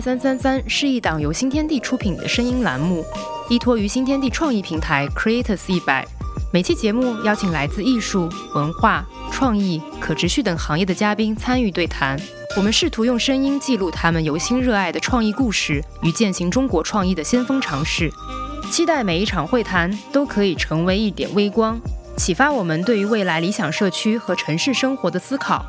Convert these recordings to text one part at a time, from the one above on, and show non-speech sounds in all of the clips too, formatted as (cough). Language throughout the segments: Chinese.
三三三是一档由新天地出品的声音栏目，依托于新天地创意平台 Creators 一百。每期节目邀请来自艺术、文化、创意、可持续等行业的嘉宾参与对谈。我们试图用声音记录他们由心热爱的创意故事与践行中国创意的先锋尝试。期待每一场会谈都可以成为一点微光，启发我们对于未来理想社区和城市生活的思考。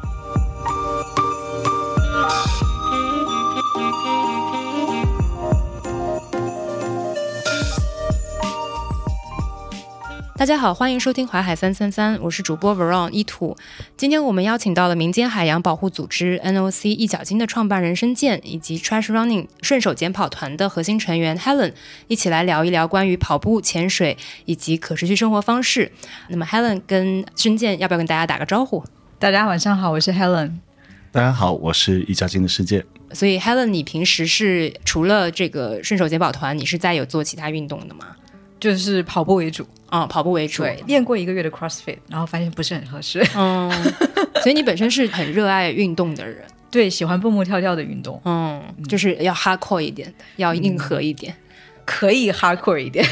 大家好，欢迎收听淮海三三三，我是主播 Veron 一土。今天我们邀请到了民间海洋保护组织 NOC 一角鲸的创办人申健，以及 Trash Running 顺手捡跑团的核心成员 Helen，一起来聊一聊关于跑步、潜水以及可持续生活方式。那么 Helen 跟申健要不要跟大家打个招呼？大家晚上好，我是 Helen。大家好，我是一脚金的世界。所以 Helen，你平时是除了这个顺手捡跑团，你是在有做其他运动的吗？就是跑步为主啊，跑步为主。对，练过一个月的 CrossFit，然后发现不是很合适。嗯，(laughs) 所以你本身是很热爱运动的人，对，喜欢蹦蹦跳跳的运动。嗯，就是要 hardcore 一点的，要硬核一点。可以 hardcore 一点，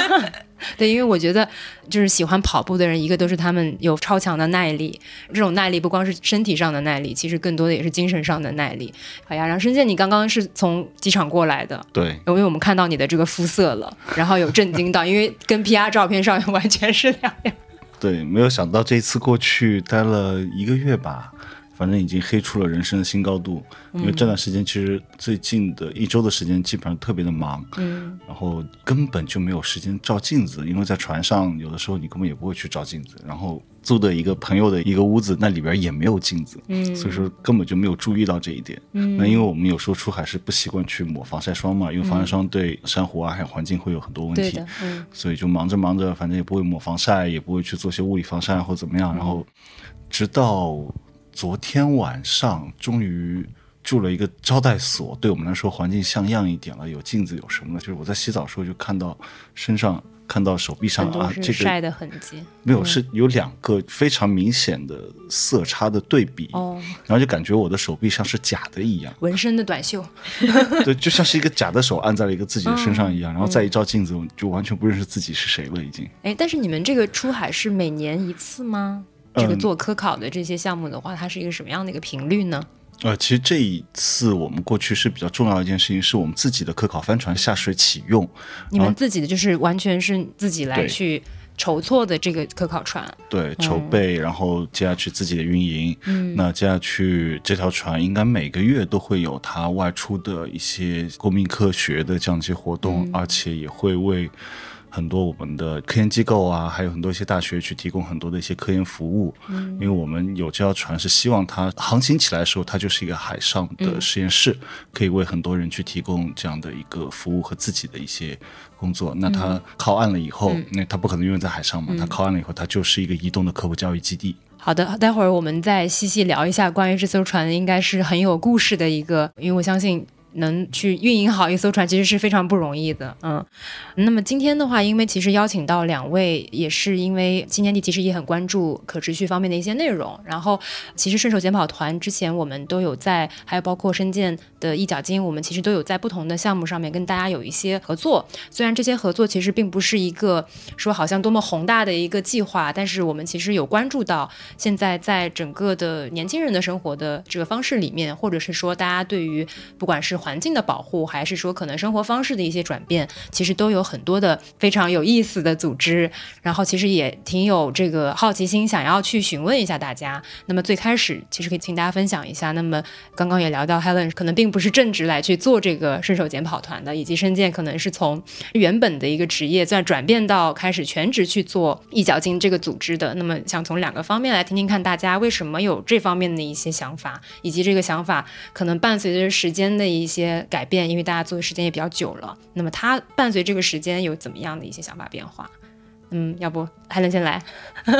(laughs) 对，因为我觉得就是喜欢跑步的人，一个都是他们有超强的耐力，这种耐力不光是身体上的耐力，其实更多的也是精神上的耐力。好呀，然后申健，你刚刚是从机场过来的，对，因为我们看到你的这个肤色了，然后有震惊到，因为跟 PR 照片上完全是两样。对，没有想到这次过去待了一个月吧。反正已经黑出了人生的新高度，因为这段时间其实最近的一周的时间基本上特别的忙，嗯，然后根本就没有时间照镜子，因为在船上有的时候你根本也不会去照镜子，然后租的一个朋友的一个屋子，那里边也没有镜子，嗯，所以说根本就没有注意到这一点，嗯，那因为我们有时候出海是不习惯去抹防晒霜嘛，因为防晒霜对珊瑚啊还有环境会有很多问题，嗯，所以就忙着忙着，反正也不会抹防晒，也不会去做些物理防晒或怎么样，然后直到。昨天晚上终于住了一个招待所，对我们来说环境像样一点了，有镜子有什么的。就是我在洗澡的时候就看到身上、看到手臂上啊，这个晒的痕迹没有，是有两个非常明显的色差的对比。哦，然后就感觉我的手臂像是假的一样，纹身的短袖，(laughs) (laughs) 对，就像是一个假的手按在了一个自己的身上一样。然后再一照镜子，就完全不认识自己是谁了，已经。哎，但是你们这个出海是每年一次吗？这个做科考的这些项目的话，它是一个什么样的一个频率呢？呃，其实这一次我们过去是比较重要的一件事情，是我们自己的科考帆船下水启用。你们自己的就是完全是自己来去筹措的这个科考船。对，筹备，然后接下去自己的运营。嗯，那接下去这条船应该每个月都会有它外出的一些公民科学的这样一些活动，而且也会为。很多我们的科研机构啊，还有很多一些大学去提供很多的一些科研服务。嗯，因为我们有这条船，是希望它航行起来的时候，它就是一个海上的实验室，可以为很多人去提供这样的一个服务和自己的一些工作。那它靠岸了以后，那它不可能永远在海上嘛？它靠岸了以后，它就是一个移动的科普教育基地。好的，待会儿我们再细细聊一下关于这艘船，应该是很有故事的一个，因为我相信。能去运营好一艘船，其实是非常不容易的，嗯。那么今天的话，因为其实邀请到两位，也是因为今年底其实也很关注可持续方面的一些内容。然后，其实顺手捡跑团之前我们都有在，还有包括深建的一角金，我们其实都有在不同的项目上面跟大家有一些合作。虽然这些合作其实并不是一个说好像多么宏大的一个计划，但是我们其实有关注到现在在整个的年轻人的生活的这个方式里面，或者是说大家对于不管是环境的保护，还是说可能生活方式的一些转变，其实都有很多的非常有意思的组织。然后其实也挺有这个好奇心，想要去询问一下大家。那么最开始其实可以请大家分享一下。那么刚刚也聊到 Helen 可能并不是正职来去做这个顺手捡跑团的，以及申健可能是从原本的一个职业再转变到开始全职去做一脚金这个组织的。那么想从两个方面来听听看大家为什么有这方面的一些想法，以及这个想法可能伴随着时间的一些。些改变，因为大家做的时间也比较久了，那么他伴随这个时间有怎么样的一些想法变化？嗯，要不还能先来？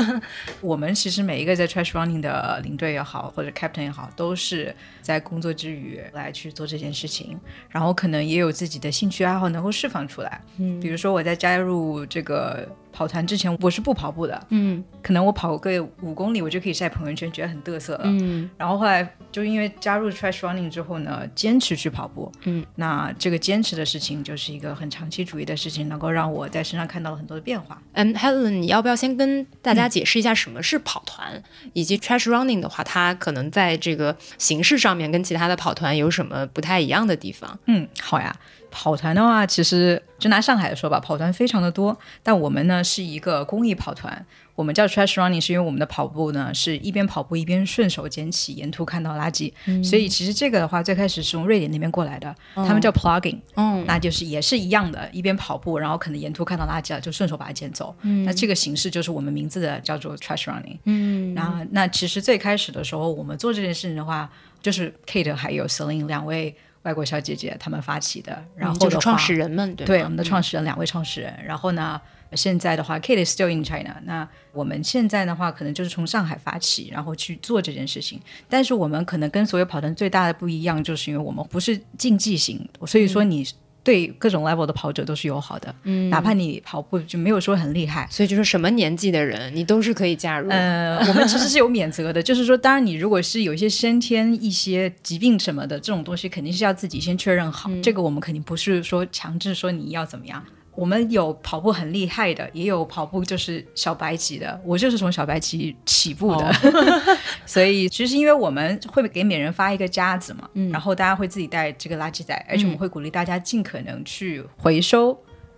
(laughs) 我们其实每一个在 trash running 的领队也好，或者 captain 也好，都是在工作之余来去做这件事情，然后可能也有自己的兴趣爱好能够释放出来。嗯，比如说我在加入这个跑团之前我是不跑步的，嗯可能我跑个五公里我就可以晒朋友圈，觉得很嘚瑟了。嗯然后后来就因为加入 trash running 之后呢，坚持去跑步，嗯，那这个坚持的事情就是一个很长期主义的事情，能够让我在身上看到了很多的变化。嗯，Helen，你要不要先跟大家解释一下什么是跑团，以及 trash running 的话，它可能在这个形式上面跟其他的跑团有什么不太一样的地方？嗯，好呀。跑团的话，其实就拿上海来说吧，跑团非常的多，但我们呢是一个公益跑团。我们叫 trash running，是因为我们的跑步呢是一边跑步一边顺手捡起沿途看到垃圾，所以其实这个的话最开始是从瑞典那边过来的，他们叫 plugging，、嗯。那就是也是一样的，一边跑步，然后可能沿途看到垃圾了，就顺手把它捡走。那这个形式就是我们名字的叫做 trash running。嗯。然后那其实最开始的时候，我们做这件事情的话，就是 Kate 还有 Celine 两位外国小姐姐她们发起的，然后的话嗯就是创始人们，对对我们的创始人、两位创始人。然后呢，现在的话，Kate is still in China。那我们现在的话，可能就是从上海发起，然后去做这件事情。但是我们可能跟所有跑团最大的不一样，就是因为我们不是竞技型，所以说你对各种 level 的跑者都是友好的，嗯，哪怕你跑步就没有说很厉害。所以就是什么年纪的人，你都是可以加入。呃，我们其实是有免责的，(laughs) 就是说，当然你如果是有一些先天一些疾病什么的这种东西，肯定是要自己先确认好。这个我们肯定不是说强制说你要怎么样。我们有跑步很厉害的，也有跑步就是小白级的。我就是从小白级起步的，(laughs) 所以其实因为我们会给每人发一个夹子嘛，然后大家会自己带这个垃圾袋，而且我们会鼓励大家尽可能去回收。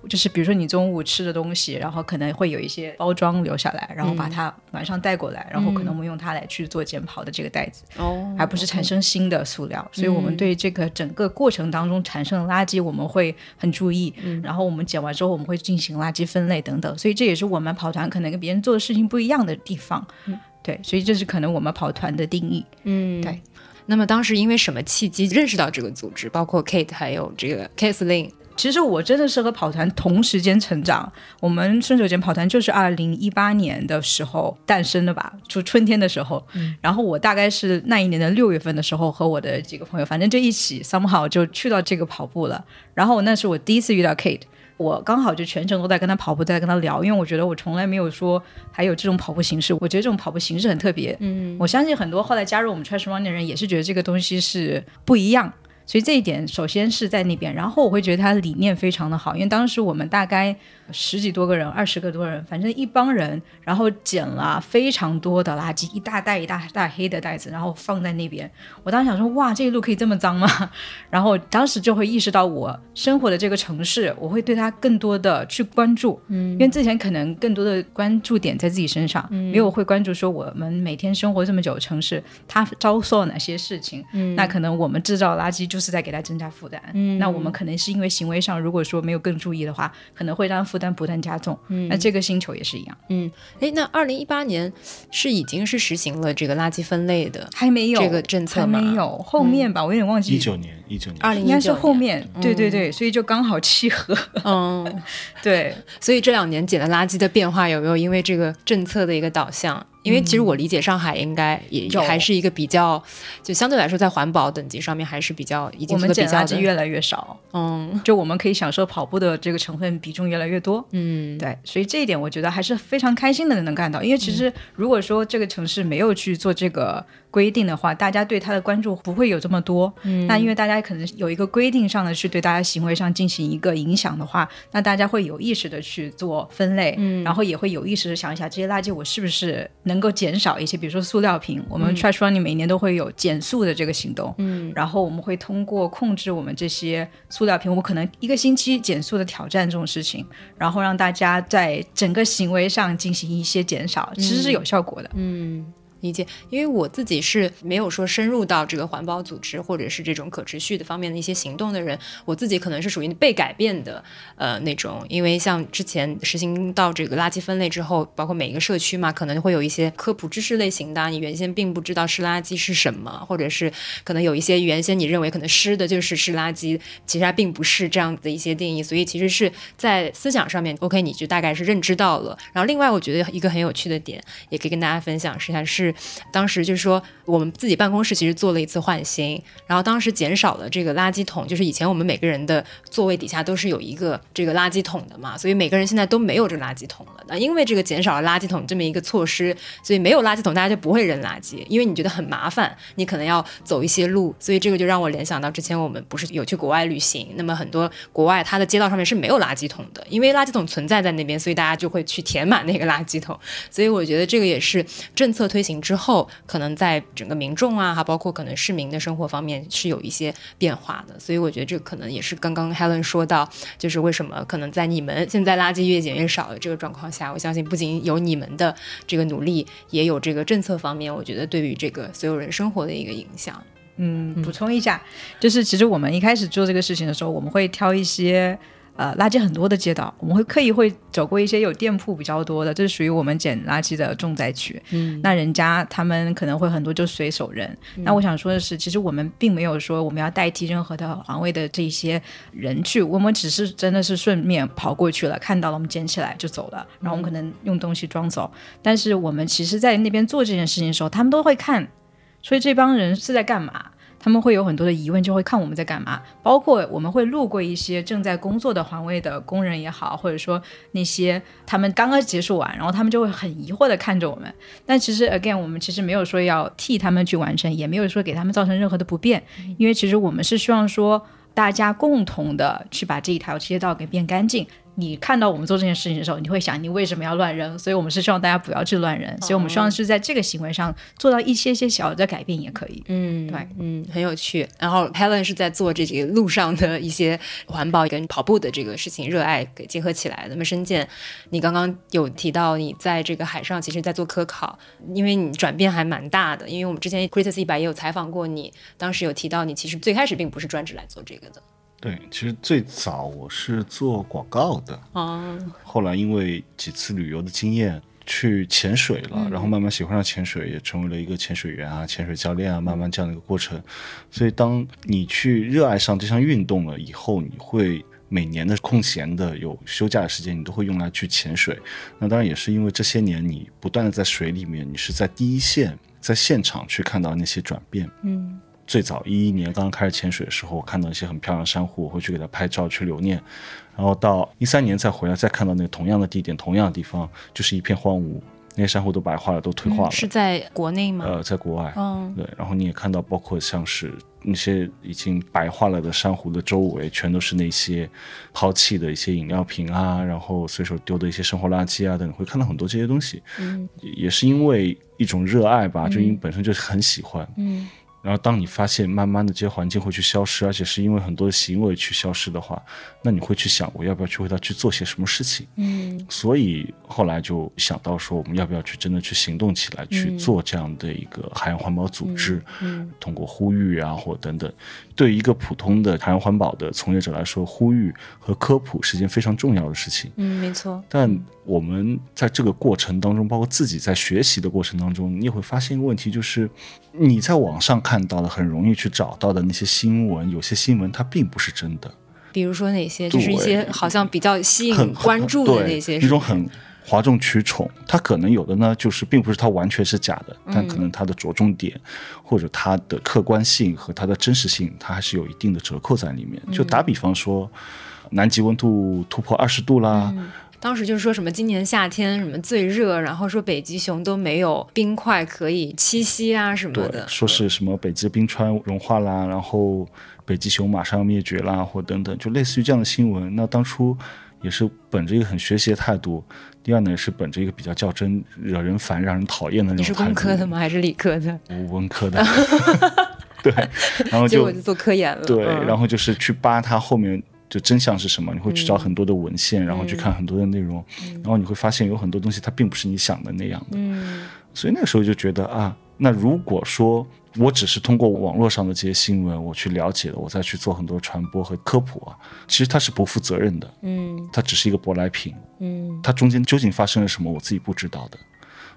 就是比如说你中午吃的东西，然后可能会有一些包装留下来，然后把它晚上带过来，然后可能我们用它来去做减跑的这个袋子，哦，而不是产生新的塑料。所以我们对这个整个过程当中产生的垃圾，我们会很注意。然后我们捡完之后，我们会进行垃圾分类等等。所以这也是我们跑团可能跟别人做的事情不一样的地方。对，所以这是可能我们跑团的定义。嗯，对。那么当时因为什么契机认识到这个组织，包括 Kate 还有这个 Kathleen？其实我真的是和跑团同时间成长。我们顺手捡跑团就是二零一八年的时候诞生的吧，就春天的时候。然后我大概是那一年的六月份的时候，和我的几个朋友，反正就一起 somehow 就去到这个跑步了。然后那是我第一次遇到 Kate。我刚好就全程都在跟他跑步，在跟他聊，因为我觉得我从来没有说还有这种跑步形式，我觉得这种跑步形式很特别。嗯，我相信很多后来加入我们 Trash Run 的人也是觉得这个东西是不一样。所以这一点首先是在那边，然后我会觉得他的理念非常的好，因为当时我们大概十几多个人，二十个多人，反正一帮人，然后捡了非常多的垃圾，一大袋一大袋黑的袋子，然后放在那边。我当时想说，哇，这一路可以这么脏吗？(laughs) 然后当时就会意识到我生活的这个城市，我会对它更多的去关注，嗯，因为之前可能更多的关注点在自己身上，没有会关注说我们每天生活这么久的城市，它遭受了哪些事情，嗯，那可能我们制造垃圾就是在给它增加负担，嗯，那我们可能是因为行为上，如果说没有更注意的话，可能会让负担不断加重，嗯，那这个星球也是一样，嗯哎，那二零一八年是已经是实行了这个垃圾分类的，还没有这个政策没有，后面吧，我有点忘记一九年，一九年，二零应该是后面，对对对，所以就刚好契合。嗯，(laughs) 对，所以这两年捡的垃圾的变化有没有因为这个政策的一个导向？因为其实我理解上海应该也还是一个比较，就相对来说在环保等级上面还是比较已经的比较的，垃圾越来越少，嗯。就我们可以享受跑步的这个成分比重越来越多。嗯。对，所以这一点我觉得还是非常开心的能看到，因为其实如果说这个城市没有去做这个规定的话，大家对它的关注不会有这么多。嗯，那因为大家可能有一个规定上的去对大家行为上进行一个影响的话，那大家会有意识的去做分类，嗯，然后也会有意识的想一下这些垃圾我是不是能够减少一些，比如说塑料瓶，我们 Trash Running 每年都会有减速的这个行动，嗯，然后我们会通过控制我们这些塑料瓶，我们可能一个星期减速的挑战这种事情，然后让大家在整个行为上进行一些减少，其实是有效果的。嗯。理解，因为我自己是没有说深入到这个环保组织或者是这种可持续的方面的一些行动的人，我自己可能是属于被改变的呃那种，因为像之前实行到这个垃圾分类之后，包括每一个社区嘛，可能会有一些科普知识类型的，你原先并不知道湿垃圾是什么，或者是可能有一些原先你认为可能湿的就是湿垃圾，其实它并不是这样的一些定义，所以其实是在思想上面，OK，你就大概是认知到了。然后另外，我觉得一个很有趣的点，也可以跟大家分享是，它是当时就是说我们自己办公室其实做了一次换新，然后当时减少了这个垃圾桶，就是以前我们每个人的座位底下都是有一个这个垃圾桶的嘛，所以每个人现在都没有这个垃圾桶了。那因为这个减少了垃圾桶这么一个措施，所以没有垃圾桶大家就不会扔垃圾，因为你觉得很麻烦，你可能要走一些路，所以这个就让我联想到之前我们不是有去国外旅行，那么很多国外它的街道上面是没有垃圾桶的，因为垃圾桶存在在那边，所以大家就会去填满那个垃圾桶。所以我觉得这个也是政策推行之后，可能在整个民众啊，还包括可能市民的生活方面是有一些变化的。所以我觉得这可能也是刚刚 Helen 说到，就是为什么可能在你们现在垃圾越减越少的这个状况下，我相信不仅有你们的这个努力，也有这个政策方面，我觉得对于这个所有人生活的一个影响。嗯，补充一下，就是其实我们一开始做这个事情的时候，我们会挑一些呃垃圾很多的街道，我们会刻意会走过一些有店铺比较多的，这是属于我们捡垃圾的重灾区。嗯，那人家他们可能会很多就随手扔。那我想说的是，其实我们并没有说我们要代替任何的环卫的这些人去，我们只是真的是顺便跑过去了，看到了我们捡起来就走了，然后我们可能用东西装走。但是我们其实，在那边做这件事情的时候，他们都会看。所以这帮人是在干嘛？他们会有很多的疑问，就会看我们在干嘛。包括我们会路过一些正在工作的环卫的工人也好，或者说那些他们刚刚结束完，然后他们就会很疑惑的看着我们。但其实 again，我们其实没有说要替他们去完成，也没有说给他们造成任何的不便，因为其实我们是希望说大家共同的去把这一条街道给变干净。你看到我们做这件事情的时候，你会想你为什么要乱扔？所以我们是希望大家不要去乱扔，所以我们希望是在这个行为上做到一些些小的改变也可以。嗯，对，嗯，很有趣。然后 Helen 是在做这个路上的一些环保跟跑步的这个事情，热爱给结合起来的。那么深见，你刚刚有提到你在这个海上，其实在做科考，因为你转变还蛮大的。因为我们之前 Critis 一百也有采访过你，当时有提到你其实最开始并不是专职来做这个的。对，其实最早我是做广告的，哦，后来因为几次旅游的经验，去潜水了，然后慢慢喜欢上潜水，也成为了一个潜水员啊、潜水教练啊，慢慢这样的一个过程。所以，当你去热爱上这项运动了以后，你会每年的空闲的有休假的时间，你都会用来去潜水。那当然也是因为这些年你不断的在水里面，你是在第一线，在现场去看到那些转变。嗯。最早一一年刚刚开始潜水的时候，我看到一些很漂亮的珊瑚，我会去给它拍照去留念。然后到一三年再回来，再看到那个同样的地点、同样的地方，就是一片荒芜，那些珊瑚都白化了，都退化了。是在国内吗？呃，在国外。嗯，对。然后你也看到，包括像是那些已经白化了的珊瑚的周围，全都是那些抛弃的一些饮料瓶啊，然后随手丢的一些生活垃圾啊等，会看到很多这些东西。嗯，也是因为一种热爱吧，就因为本身就是很喜欢。嗯。然后，当你发现慢慢的这些环境会去消失，而且是因为很多的行为去消失的话，那你会去想，我要不要去为它去做些什么事情？嗯，所以后来就想到说，我们要不要去真的去行动起来，去做这样的一个海洋环保组织？嗯，通过呼吁啊，或等等，对于一个普通的海洋环保的从业者来说，呼吁和科普是一件非常重要的事情。嗯，没错。但我们在这个过程当中，包括自己在学习的过程当中，你也会发现一个问题，就是你在网上看到的、很容易去找到的那些新闻，有些新闻它并不是真的。比如说哪些？就是一些好像比较吸引很关注的那些，一种很哗众取宠。它可能有的呢，就是并不是它完全是假的，但可能它的着重点或者它的客观性和它的真实性，它还是有一定的折扣在里面。就打比方说，南极温度突破二十度啦。当时就是说什么今年夏天什么最热，然后说北极熊都没有冰块可以栖息啊什么的，说是什么北极冰川融化啦，然后北极熊马上要灭绝啦，或等等，就类似于这样的新闻。那当初也是本着一个很学习的态度，第二呢也是本着一个比较较真、惹人烦、让人讨厌的那种。你是工科的吗？还是理科的？我文科的。(laughs) 对，然后就就做科研了。对，然后就是去扒它后面。就真相是什么？你会去找很多的文献，然后去看很多的内容，然后你会发现有很多东西它并不是你想的那样的。嗯，所以那个时候就觉得啊，那如果说我只是通过网络上的这些新闻我去了解了，我再去做很多传播和科普啊，其实它是不负责任的。嗯，它只是一个舶来品。嗯，它中间究竟发生了什么，我自己不知道的。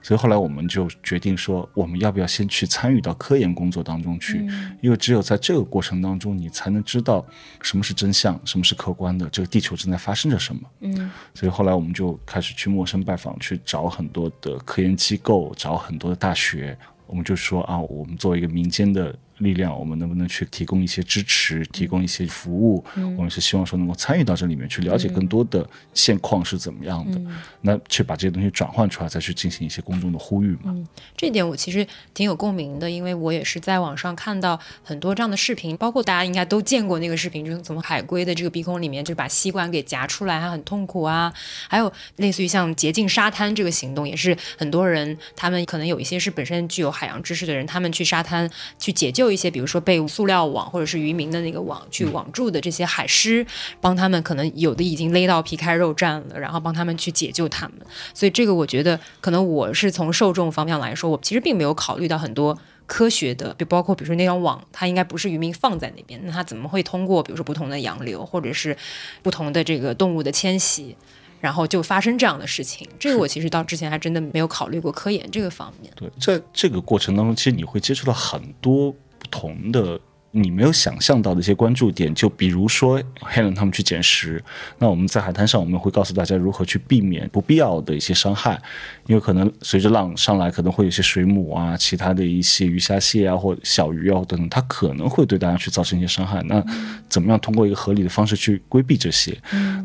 所以后来我们就决定说，我们要不要先去参与到科研工作当中去？因为只有在这个过程当中，你才能知道什么是真相，什么是客观的，这个地球正在发生着什么。嗯，所以后来我们就开始去陌生拜访，去找很多的科研机构，找很多的大学。我们就说啊，我们作为一个民间的力量，我们能不能去提供一些支持，提供一些服务？我们是希望说能够参与到这里面去，了解更多的现况是怎么样的，那去把这些东西转换出来，再去进行一些公众的呼吁嘛。这一点我其实挺有共鸣的，因为我也是在网上看到很多这样的视频，包括大家应该都见过那个视频，就是从海龟的这个鼻孔里面就把吸管给夹出来，还很痛苦啊。还有类似于像洁净沙滩这个行动，也是很多人他们可能有一些是本身具有海洋知识的人，他们去沙滩去解救一些，比如说被塑料网或者是渔民的那个网去网住的这些海狮，帮他们可能有的已经勒到皮开肉绽了，然后帮他们去解救他们。所以这个我觉得，可能我是从受众方向来说，我其实并没有考虑到很多科学的，就包括比如说那张网，它应该不是渔民放在那边，那它怎么会通过比如说不同的洋流或者是不同的这个动物的迁徙，然后就发生这样的事情？这个我其实 (laughs) 到之前还真的没有考虑过科研这个方面。对，在这个过程当中，其实你会接触到很多不同的。你没有想象到的一些关注点，就比如说 Helen 他们去捡食，那我们在海滩上，我们会告诉大家如何去避免不必要的一些伤害，因为可能随着浪上来，可能会有些水母啊、其他的一些鱼虾蟹啊或小鱼啊等等，它可能会对大家去造成一些伤害。那怎么样通过一个合理的方式去规避这些？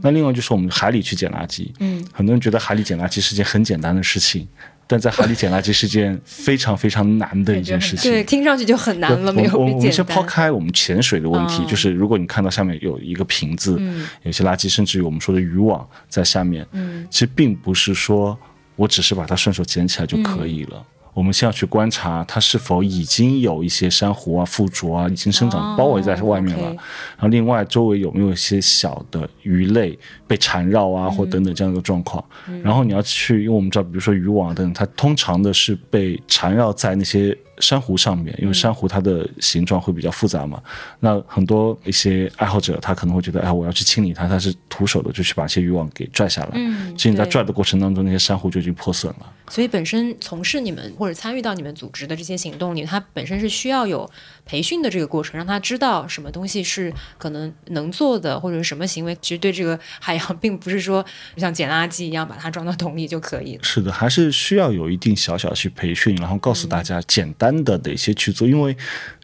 那另外就是我们海里去捡垃圾，嗯，很多人觉得海里捡垃圾是件很简单的事情。但在海里捡垃圾是件非常非常难的一件事情。对，听上去就很难了，没有我我们先抛开我们潜水的问题，嗯。就是如果你看到下面有一个瓶子，有些垃圾，甚至于我们说的渔网在下面，嗯。其实并不是说我只是把它顺手捡起来就可以了。我们先要去观察它是否已经有一些珊瑚啊、附着啊，已经生长包围在外面了。然后另外周围有没有一些小的鱼类被缠绕啊，或等等这样的状况。然后你要去，因为我们知道，比如说渔网等等，它通常的是被缠绕在那些珊瑚上面，因为珊瑚它的形状会比较复杂嘛。那很多一些爱好者他可能会觉得，哎，我要去清理它，他是徒手的就去把一些渔网给拽下来。嗯其实你在拽的过程当中，那些珊瑚就已经破损了。所以本身从事你们或者参与到你们组织的这些行动里，它本身是需要有培训的这个过程，让他知道什么东西是可能能做的，或者是什么行为，其实对这个海洋并不是说像捡垃圾一样把它装到桶里就可以了。是的，还是需要有一定小小去培训，然后告诉大家简单的哪些去做，因为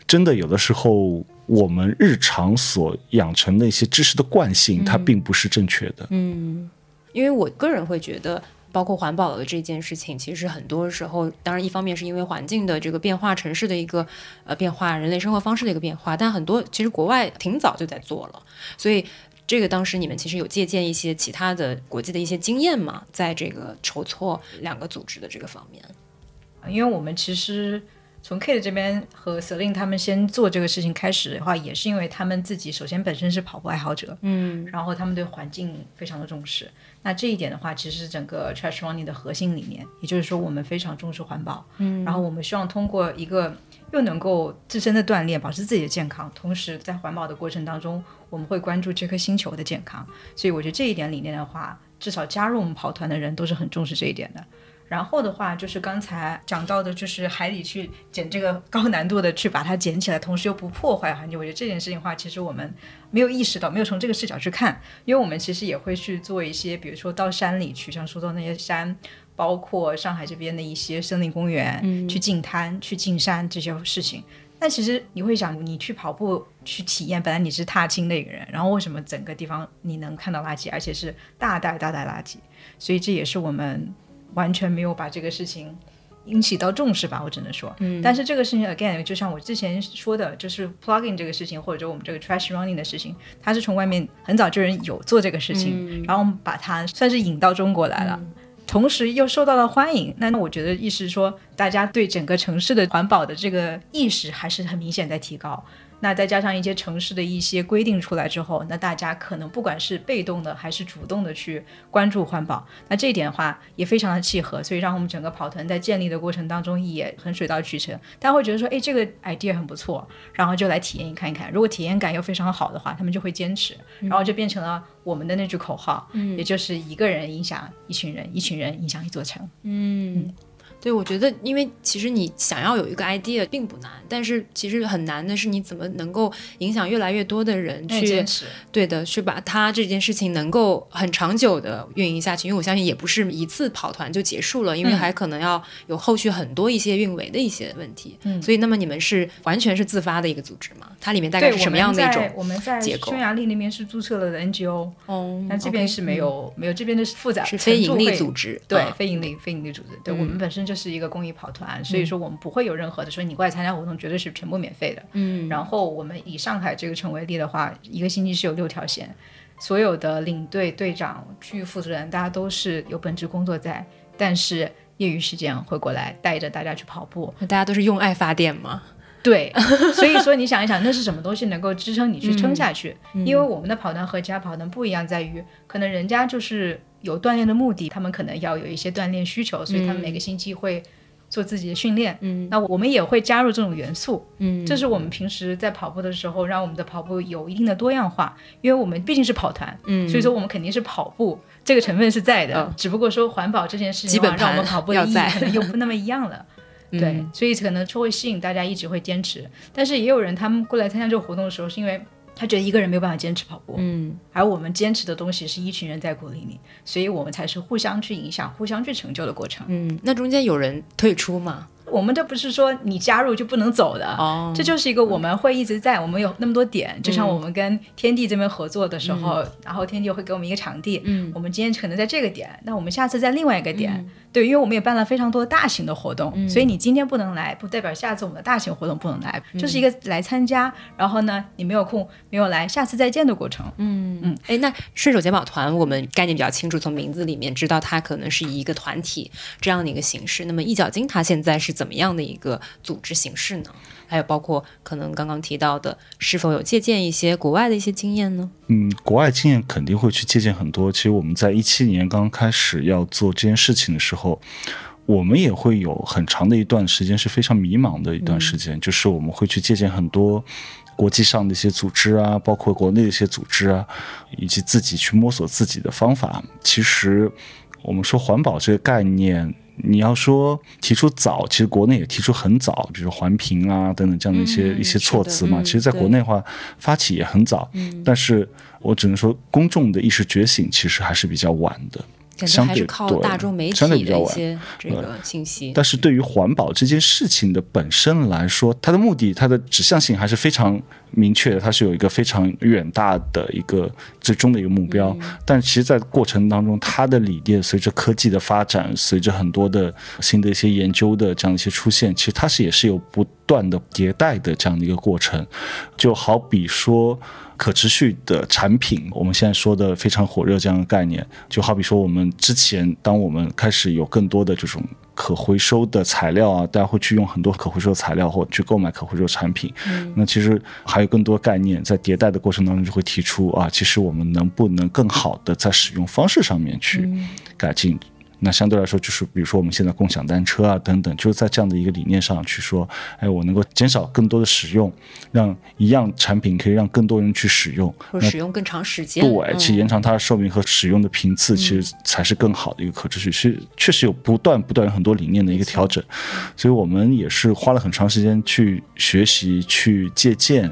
真的有的时候我们日常所养成的一些知识的惯性，它并不是正确的。嗯，因为我个人会觉得。包括环保的这件事情，其实很多时候，当然一方面是因为环境的这个变化、城市的一个呃变化、人类生活方式的一个变化，但很多其实国外挺早就在做了，所以这个当时你们其实有借鉴一些其他的国际的一些经验嘛，在这个筹措两个组织的这个方面。因为我们其实从 Kate 这边和 Celine 他们先做这个事情开始的话，也是因为他们自己首先本身是跑步爱好者，嗯然后他们对环境非常的重视。那这一点的话，其实是整个 Trash Running 的核心理念，也就是说我们非常重视环保，嗯然后我们希望通过一个又能够自身的锻炼，保持自己的健康，同时在环保的过程当中，我们会关注这颗星球的健康。所以我觉得这一点理念的话，至少加入我们跑团的人都是很重视这一点的。然后的话，就是刚才讲到的，就是海里去捡这个高难度的去把它捡起来，同时又不破坏环境。我觉得这件事情的话，其实我们没有意识到，没有从这个视角去看，因为我们其实也会去做一些，比如说到山里去，像说到那些山，包括上海这边的一些森林公园，嗯去进滩、去进山这些事情。但其实你会想，你去跑步去体验，本来你是踏青的一个人，然后为什么整个地方你能看到垃圾，而且是大袋大袋垃圾？所以这也是我们完全没有把这个事情引起到重视吧，我只能说。嗯但是这个事情 again，就像我之前说的，就是 plugin 这个事情，或者说我们这个 trash running 的事情，它是从外面很早就有人有做这个事情，嗯然后我们把它算是引到中国来了。同时又受到了欢迎，那我觉得意思说，大家对整个城市的环保的这个意识还是很明显在提高。那再加上一些城市的一些规定出来之后，那大家可能不管是被动的还是主动的去关注环保，那这一点的话也非常的契合，所以让我们整个跑团在建立的过程当中也很水到渠成。大家会觉得说，哎，这个 idea 很不错，然后就来体验看一看。如果体验感又非常好的话，他们就会坚持，然后就变成了我们的那句口号，也就是一个人影响一群人，一群人影响一座城。嗯，对，我觉得，因为其实你想要有一个 idea 并不难，但是其实很难的是你怎么能够影响越来越多的人去。对的，去把它这件事情能够很长久的运营下去。因为我相信也不是一次跑团就结束了，因为还可能要有后续很多一些运维的一些问题。嗯所以那么你们是完全是自发的一个组织吗？它里面大概，是什么样的一种？我们在匈牙利那边是注册了的 NGO，哦，那这边是没有、没有，这边的是复杂，是非盈利组织，对，啊非盈利非盈利组织，对、嗯我们本身就是一个公益跑团，所以说我们不会有任何的说你过来参加活动绝对是全部免费的。嗯，然后我们以上海这个城为例的话，一个星期是有六条线，所有的领队、队长、区域负责人，大家都是有本职工作在，但是业余时间会过来带着大家去跑步。那大家都是用爱发电吗？对，(laughs) 所以说你想一想，那是什么东西能够支撑你去撑下去？嗯因为我们的跑团和其他跑团不一样，在于可能人家就是有锻炼的目的，他们可能要有一些锻炼需求，所以他们每个星期会做自己的训练。嗯那我们也会加入这种元素，嗯，这是我们平时在跑步的时候，让我们的跑步有一定的多样化。因为我们毕竟是跑团，嗯，所以说我们肯定是跑步这个成分是在的，嗯只不过说环保这件事情基本的话让我们跑步的意义又不那么一样了。对嗯，所以可能就会吸引大家一直会坚持。但是也有人他们过来参加这个活动的时候，是因为他觉得一个人没有办法坚持跑步，嗯而我们坚持的东西是一群人在鼓励你，所以我们才是互相去影响、互相去成就的过程。嗯，那中间有人退出吗？我们这不是说你加入就不能走的。哦，这就是一个我们会一直在，我们有那么多点，就像我们跟天地这边合作的时候，然后天地会给我们一个场地，嗯我们今天可能在这个点，那我们下次在另外一个点，对，因为我们也办了非常多大型的活动，所以你今天不能来，不代表下次我们的大型活动不能来，就是一个来参加，然后呢，你没有空没有来，下次再见的过程。嗯嗯，哎，那顺手捡宝团我们概念比较清楚，从名字里面知道它可能是以一个团体这样的一个形式。那么一角金它现在是怎么样的一个组织形式呢？还有包括可能刚刚提到的，是否有借鉴一些国外的一些经验呢？嗯，国外经验肯定会去借鉴很多。其实我们在一七年刚刚开始要做这件事情的时候，我们也会有很长的一段时间是非常迷茫的一段时间，就是我们会去借鉴很多国际上的一些组织啊，包括国内的一些组织啊，以及自己去摸索自己的方法。其实我们说环保这个概念。你要说提出早，其实国内也提出很早，比如环评啊等等这样的一些、嗯一些措辞嘛。嗯其实，在国内的话，发起也很早，但是我只能说，公众的意识觉醒其实还是比较晚的。感觉相对还是靠对大众媒体相对比较晚的一些这个信息。但是对于环保这件事情的本身来说，它的目的、它的指向性还是非常明确的，它是有一个非常远大的一个最终的一个目标。但其实，在过程当中，它的理念随着科技的发展，随着很多的新的一些研究的这样一些出现，其实它是也是有不断的迭代的这样的一个过程。就好比说。可持续的产品，我们现在说的非常火热这样的概念，就好比说我们之前，当我们开始有更多的这种可回收的材料啊，大家会去用很多可回收的材料或去购买可回收产品。嗯，那其实还有更多概念在迭代的过程当中就会提出啊，其实我们能不能更好的在使用方式上面去改进。那相对来说，就是比如说我们现在共享单车啊等等，就是在这样的一个理念上去说，哎，我能够减少更多的使用，让一样产品可以让更多人去使用，或者使用更长时间，对，去延长它的寿命和使用的频次，其实才是更好的一个可持续。是确实有不断不断有很多理念的一个调整，所以我们也是花了很长时间去学习、去借鉴，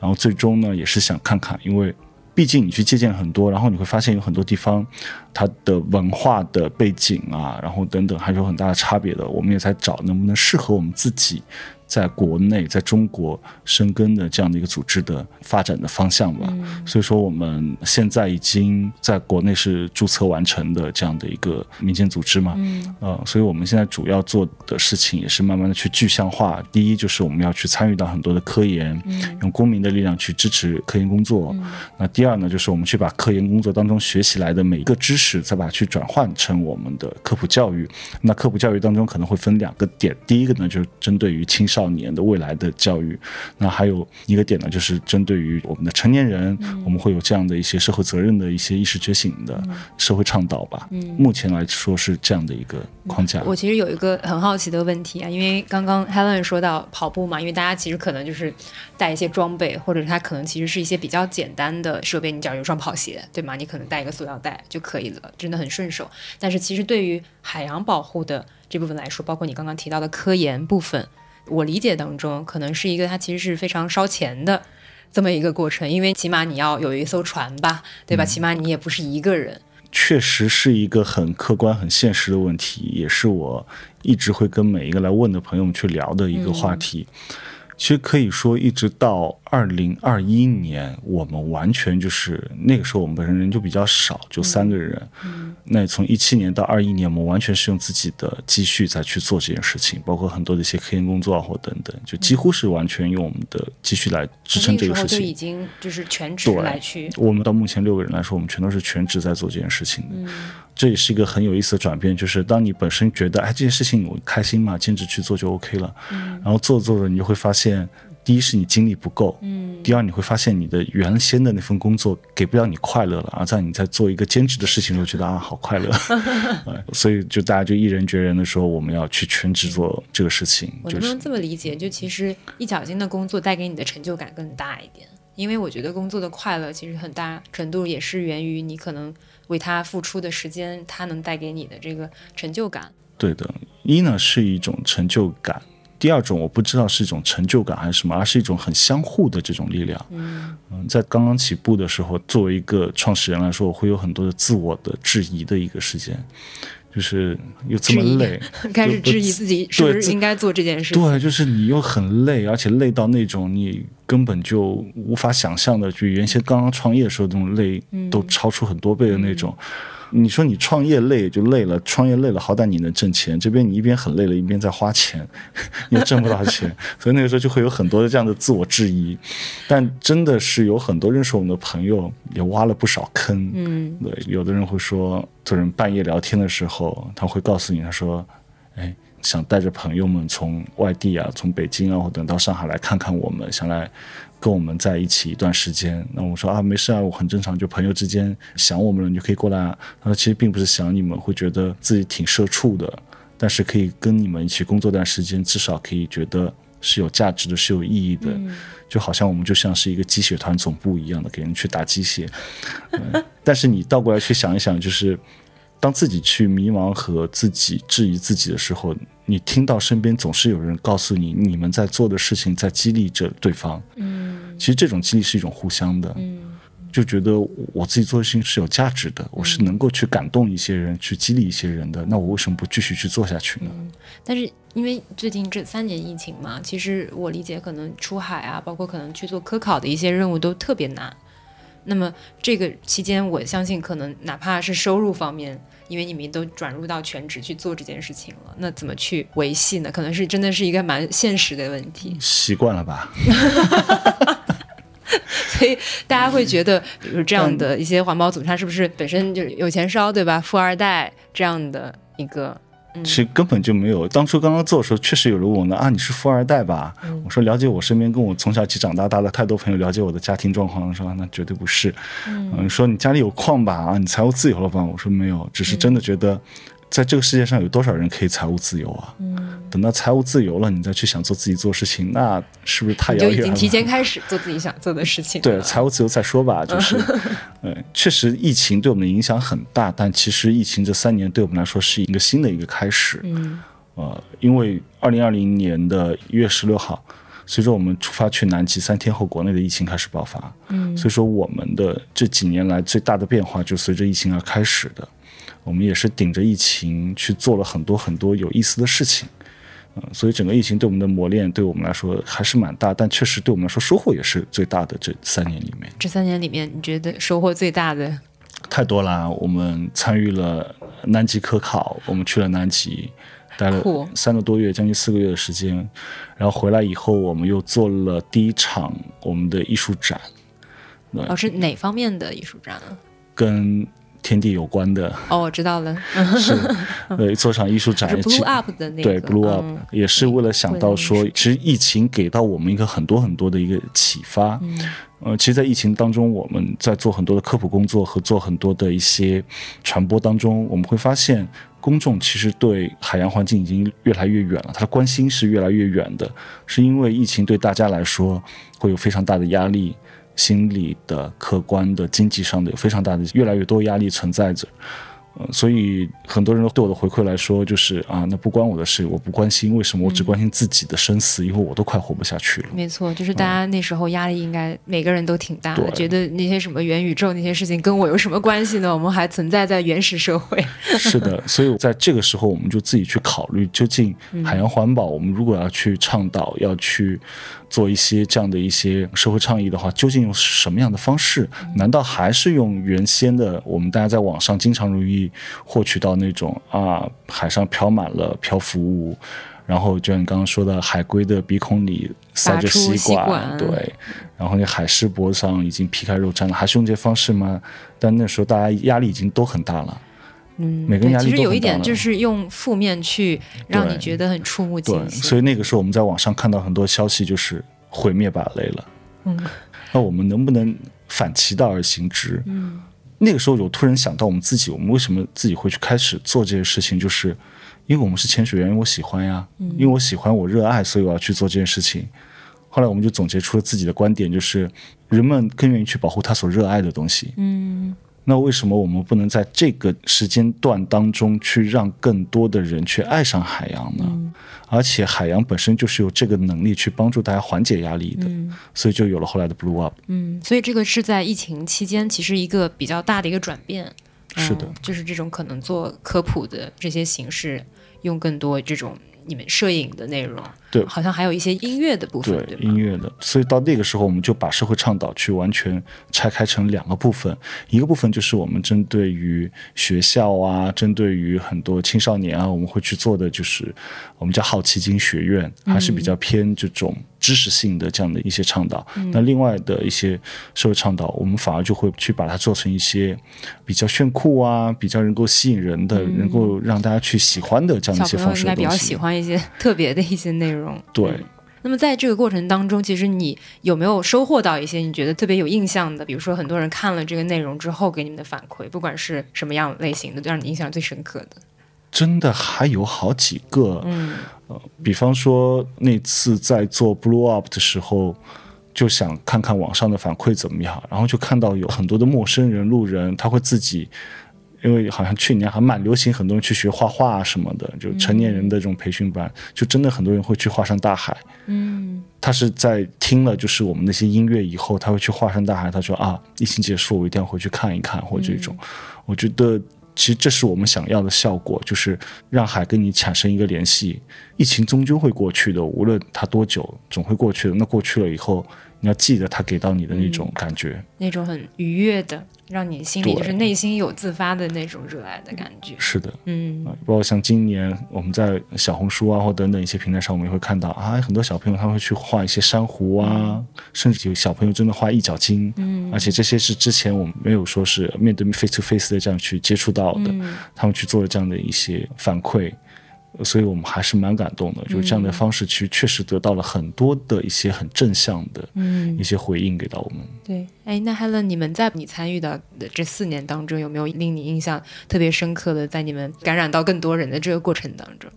然后最终呢，也是想看看，因为。毕竟你去借鉴很多，然后你会发现有很多地方，它的文化的背景啊，然后等等，还是有很大的差别的。我们也在找能不能适合我们自己在国内、在中国生根的这样的一个组织的发展的方向吧。所以说，我们现在已经在国内是注册完成的这样的一个民间组织嘛。嗯。呃，所以我们现在主要做的事情也是慢慢的去具象化。第一，就是我们要去参与到很多的科研，用公民的力量去支持科研工作。那第二呢，就是我们去把科研工作当中学习来的每一个知识，再把它去转换成我们的科普教育。那科普教育当中可能会分两个点，第一个呢就是针对于青少少年的未来的教育。那还有一个点呢，就是针对于我们的成年人，我们会有这样的一些社会责任的一些意识觉醒的社会倡导吧。嗯目前来说是这样的一个框架。我其实有一个很好奇的问题啊，因为刚刚 Helen 说到跑步嘛，因为大家其实可能就是带一些装备，或者是它可能其实是一些比较简单的设备，你只要有双跑鞋，对吗？你可能带一个塑料袋就可以了，真的很顺手。但是其实对于海洋保护的这部分来说，包括你刚刚提到的科研部分，我理解当中可能是一个它其实是非常烧钱的这么一个过程，因为起码你要有一艘船吧，对吧？起码你也不是一个人。确实是一个很客观、很现实的问题，也是我一直会跟每一个来问的朋友们去聊的一个话题。其实可以说，一直到二零二一年，我们完全就是那个时候，我们本身人就比较少，就三个人。嗯，那从一七年到二一年，我们完全是用自己的积蓄在去做这件事情，包括很多的一些科研工作啊，或等等，就几乎是完全用我们的积蓄来支撑这个事情。就已经就是全职来去。我们到目前六个人来说，我们全都是全职在做这件事情的。嗯，这也是一个很有意思的转变，就是当你本身觉得哎这件事情我开心嘛，兼职去做就 OK 了。嗯，然后做着做着，你就会发现。第一是你精力不够，嗯，第二你会发现你的原先的那份工作给不了你快乐了，而在你在做一个兼职的事情，时候觉得啊好快乐，(laughs) 所以就大家就毅然决然的说我们要去全职做这个事情。我能不能这么理解？就其实一脚金的工作带给你的成就感更大一点，因为我觉得工作的快乐其实很大程度也是源于你可能为他付出的时间，他能带给你的这个成就感。对的，一呢是一种成就感。第二种我不知道是一种成就感还是什么，而是一种很相互的这种力量。嗯嗯，在刚刚起步的时候，作为一个创始人来说，我会有很多的自我的质疑的一个时间，就是又这么累，(laughs) 开始质疑自己是不是应该做这件事。对，就是你又很累，而且累到那种你根本就无法想象的，就原先刚刚创业的时候那种累，都超出很多倍的那种。你说你创业累就累了，创业累了好歹你能挣钱，这边你一边很累了，一边在花钱，也挣不到钱，所以那个时候就会有很多的这样的自我质疑。(laughs) 但真的是有很多认识我们的朋友也挖了不少坑。嗯，对，有的人会说，就人半夜聊天的时候，他会告诉你，他说，哎，想带着朋友们从外地啊，从北京啊，或等到上海来看看我们，想来。跟我们在一起一段时间，那我说啊，没事啊，我很正常，就朋友之间想我们了，你就可以过来。他说其实并不是想你们，会觉得自己挺社畜的，但是可以跟你们一起工作段时间，至少可以觉得是有价值的，是有意义的，就好像我们就像是一个鸡血团总部一样的，给人去打鸡血。但是你倒过来去想一想，就是当自己去迷茫和自己质疑自己的时候。你听到身边总是有人告诉你，你们在做的事情在激励着对方。嗯，其实这种激励是一种互相的。嗯，就觉得我自己做的事情是有价值的，我是能够去感动一些人，去激励一些人的。那我为什么不继续去做下去呢？但是因为最近这三年疫情嘛，其实我理解，可能出海啊，包括可能去做科考的一些任务都特别难。那么这个期间，我相信可能哪怕是收入方面。因为你们都转入到全职去做这件事情了，那怎么去维系呢？可能是真的是一个蛮现实的问题。习惯了吧？(laughs) 所以大家会觉得，比如这样的一些环保组织，它是不是本身就有钱烧，对吧？富二代这样的一个。其实根本就没有。当初刚刚做的时候，确实有人问我呢啊，你是富二代吧？我说了解我身边跟我从小一起长大大的太多朋友，了解我的家庭状况，说那绝对不是。嗯，说你家里有矿吧？啊，你财务自由了吧？我说没有，只是真的觉得。在这个世界上有多少人可以财务自由啊？嗯，等到财务自由了，你再去想做自己做事情，那是不是太遥远了？就已经提前开始做自己想做的事情。对，财务自由再说吧。(laughs) 就是，嗯，确实疫情对我们的影响很大，但其实疫情这三年对我们来说是一个新的一个开始。嗯，呃，因为二零二零年的一月十六号，随着我们出发去南极三天后，国内的疫情开始爆发。嗯，所以说我们的这几年来最大的变化就随着疫情而开始的。我们也是顶着疫情去做了很多很多有意思的事情，嗯，所以整个疫情对我们的磨练，对我们来说还是蛮大，但确实对我们来说收获也是最大的。这三年里面，这三年里面，你觉得收获最大的？太多了，我们参与了南极科考，我们去了南极，待了三个多月，将近四个月的时间，然后回来以后，我们又做了第一场我们的艺术展。哦，是哪方面的艺术展？跟天地有关的，哦，我知道了，(laughs) 是 (laughs) 对做场艺术展 Blue Up 的那个，对 Blue Up、嗯。也是为了想到说其实疫情给到我们一个很多很多的一个启发。呃，其实，在疫情当中，我们在做很多的科普工作和做很多的一些传播当中，我们会发现，公众其实对海洋环境已经越来越远了，他的关心是越来越远的，是因为疫情对大家来说会有非常大的压力，心理的、客观的、经济上的有非常大的越来越多压力存在着。呃，所以很多人对我的回馈来说，就是啊，那不关我的事，我不关心，为什么我只关心自己的生死？因为我都快活不下去了。没错，就是大家那时候压力应该每个人都挺大的，对觉得那些什么元宇宙那些事情跟我有什么关系呢？我们还存在在原始社会。(laughs) 是的，所以在这个时候，我们就自己去考虑，究竟海洋环保，我们如果要去倡导，要去做一些这样的一些社会倡议的话，究竟用什么样的方式？难道还是用原先的我们大家在网上经常容易获取到那种啊，海上漂满了漂浮物？然后就像你刚刚说的，海龟的鼻孔里塞着吸管，对，然后那海狮脖子上已经劈开肉绽了，还是用这些方式吗？但那时候大家压力已经都很大了，嗯，每个人压力其实有一点就是用负面去让你觉得很触目惊，心。所以那个时候我们在网上看到很多消息，就是毁灭靶类了。嗯，那我们能不能反其道而行之？嗯，那个时候我突然想到我们自己，我们为什么自己会去开始做这些事情？就是因为我们是潜水员，因为我喜欢呀，嗯因为我喜欢，我热爱，所以我要去做这件事情。后来我们就总结出了自己的观点，就是人们更愿意去保护他所热爱的东西。嗯，那为什么我们不能在这个时间段当中去让更多的人去爱上海洋呢？嗯而且海洋本身就是有这个能力去帮助大家缓解压力的，所以就有了后来的 Blue Up。嗯，所以这个是在疫情期间，其实一个比较大的一个转变。是的嗯就是这种可能做科普的这些形式，用更多这种你们摄影的内容，对好像还有一些音乐的部分？音乐的，所以到那个时候，我们就把社会倡导去完全拆开成两个部分，一个部分就是我们针对于学校啊，针对于很多青少年啊，我们会去做的就是我们叫好奇心学院，还是比较偏这种知识性的这样的一些倡导。那另外的一些社会倡导，我们反而就会去把它做成一些比较炫酷啊，比较能够吸引人的，能够让大家去喜欢的这样的一些方式应该比较。喜欢一些 (laughs) 特别的一些内容。对。那么在这个过程当中，其实你有没有收获到一些你觉得特别有印象的？比如说，很多人看了这个内容之后给你们的反馈，不管是什么样类型的，让你印象最深刻的。真的还有好几个，嗯呃，比方说那次在做 blow Up 的时候，就想看看网上的反馈怎么样，然后就看到有很多的陌生人、路人，他会自己。因为好像去年还蛮流行，很多人去学画画啊什么的，就成年人的这种培训班，就真的很多人会去画上大海。嗯他是在听了就是我们那些音乐以后，他会去画上大海。他说啊，疫情结束，我一定要回去看一看，或者这种。我觉得其实这是我们想要的效果，就是让海跟你产生一个联系。疫情终究会过去的，无论它多久，总会过去的。那过去了以后，你要记得他给到你的那种感觉。那种很愉悦的，让你心里就是内心有自发的那种热爱的感觉。是的，嗯啊，包括像今年我们在小红书啊或等等一些平台上，我们也会看到啊，很多小朋友他会去画一些珊瑚啊，甚至有小朋友真的画一角鲸，嗯而且这些是之前我们没有说是面对面 face to face 的这样去接触到的，嗯他们去做了这样的一些反馈。呃所以我们还是蛮感动的，就是这样的方式，其实确实得到了很多的一些很正向的嗯一，些回应给到我们。对。哎，那 Helen，你们在你参与的这四年当中，有没有令你印象特别深刻的，在你们感染到更多人的这个过程当中？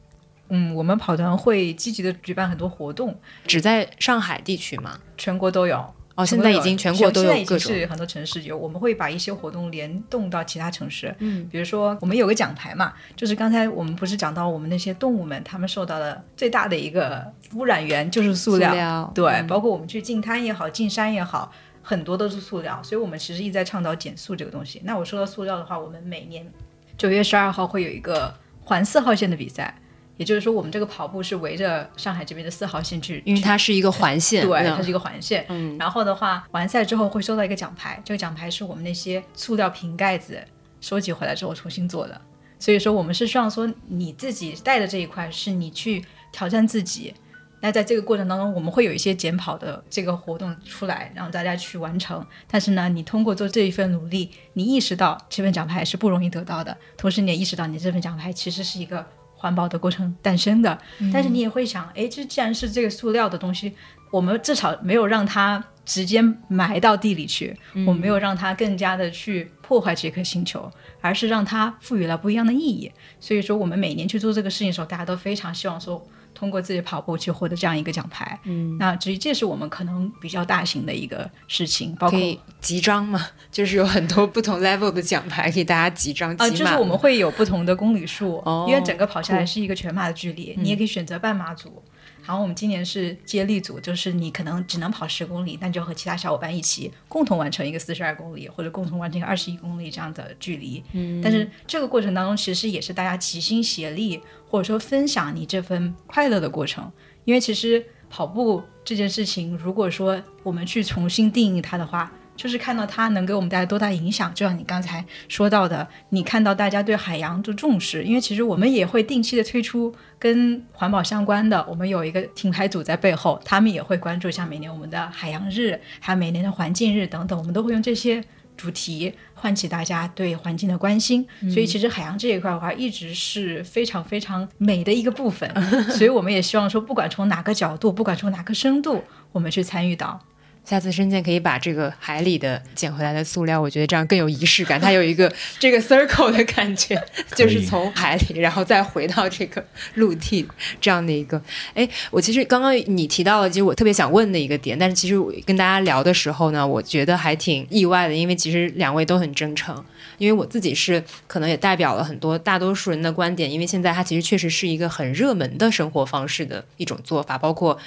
嗯，我们跑团会积极的举办很多活动，只在上海地区吗？全国都有。哦，现在已经全国都已有各种。经是很多城市有，我们会把一些活动联动到其他城市。嗯比如说，我们有个奖牌嘛，就是刚才我们不是讲到我们那些动物们，它们受到的最大的一个污染源就是塑料。塑料对，嗯包括我们去进滩也好，进山也好，很多都是塑料，所以我们其实一直在倡导减塑这个东西。那我说到塑料的话，我们每年九月十二号会有一个环四号线的比赛。也就是说，我们这个跑步是围着上海这边的四号线去，因为它是一个环线，对，嗯它是一个环线。嗯然后的话，完赛之后会收到一个奖牌，这个奖牌是我们那些塑料瓶盖子收集回来之后重新做的。所以说，我们是希望说你自己带的这一块是你去挑战自己，那在这个过程当中，我们会有一些减跑的这个活动出来，让大家去完成。但是呢，你通过做这一份努力，你意识到这份奖牌是不容易得到的，同时你也意识到你这份奖牌其实是一个环保的过程诞生的。但是你也会想，哎，这既然是这个塑料的东西，我们至少没有让它直接埋到地里去，我没有让它更加的去破坏这颗星球，而是让它赋予了不一样的意义。所以说，我们每年去做这个事情的时候，大家都非常希望说。通过自己跑步去获得这样一个奖牌，嗯，那至于这是我们可能比较大型的一个事情，包括集章嘛，(laughs) 就是有很多不同 level 的奖牌给大家集章。啊，就是我们会有不同的公里数，因为整个跑下来是一个全马的距离，你也可以选择半马组。然后我们今年是接力组，就是你可能只能跑十公里，那就和其他小伙伴一起共同完成一个四十二公里，或者共同完成一个二十一公里这样的距离。嗯，但是这个过程当中，其实也是大家齐心协力，或者说分享你这份快乐的过程。因为其实跑步这件事情，如果说我们去重新定义它的话，就是看到它能给我们带来多大影响，就像你刚才说到的，你看到大家对海洋的重视，因为其实我们也会定期的推出跟环保相关的，我们有一个品牌组在背后，他们也会关注像每年我们的海洋日，还有每年的环境日等等，我们都会用这些主题唤起大家对环境的关心。所以其实海洋这一块的话，一直是非常非常美的一个部分，(laughs) 所以我们也希望说，不管从哪个角度，不管从哪个深度，我们去参与到。下次深见可以把这个海里的捡回来的塑料，我觉得这样更有仪式感。它有一个 (laughs) 这个 circle 的感觉，就是从海里，然后再回到这个陆地这样的一个。哎，我其实刚刚你提到了，其实我特别想问的一个点，但是其实我跟大家聊的时候呢，我觉得还挺意外的，因为其实两位都很真诚。因为我自己是可能也代表了很多大多数人的观点，因为现在它其实确实是一个很热门的生活方式的一种做法，包括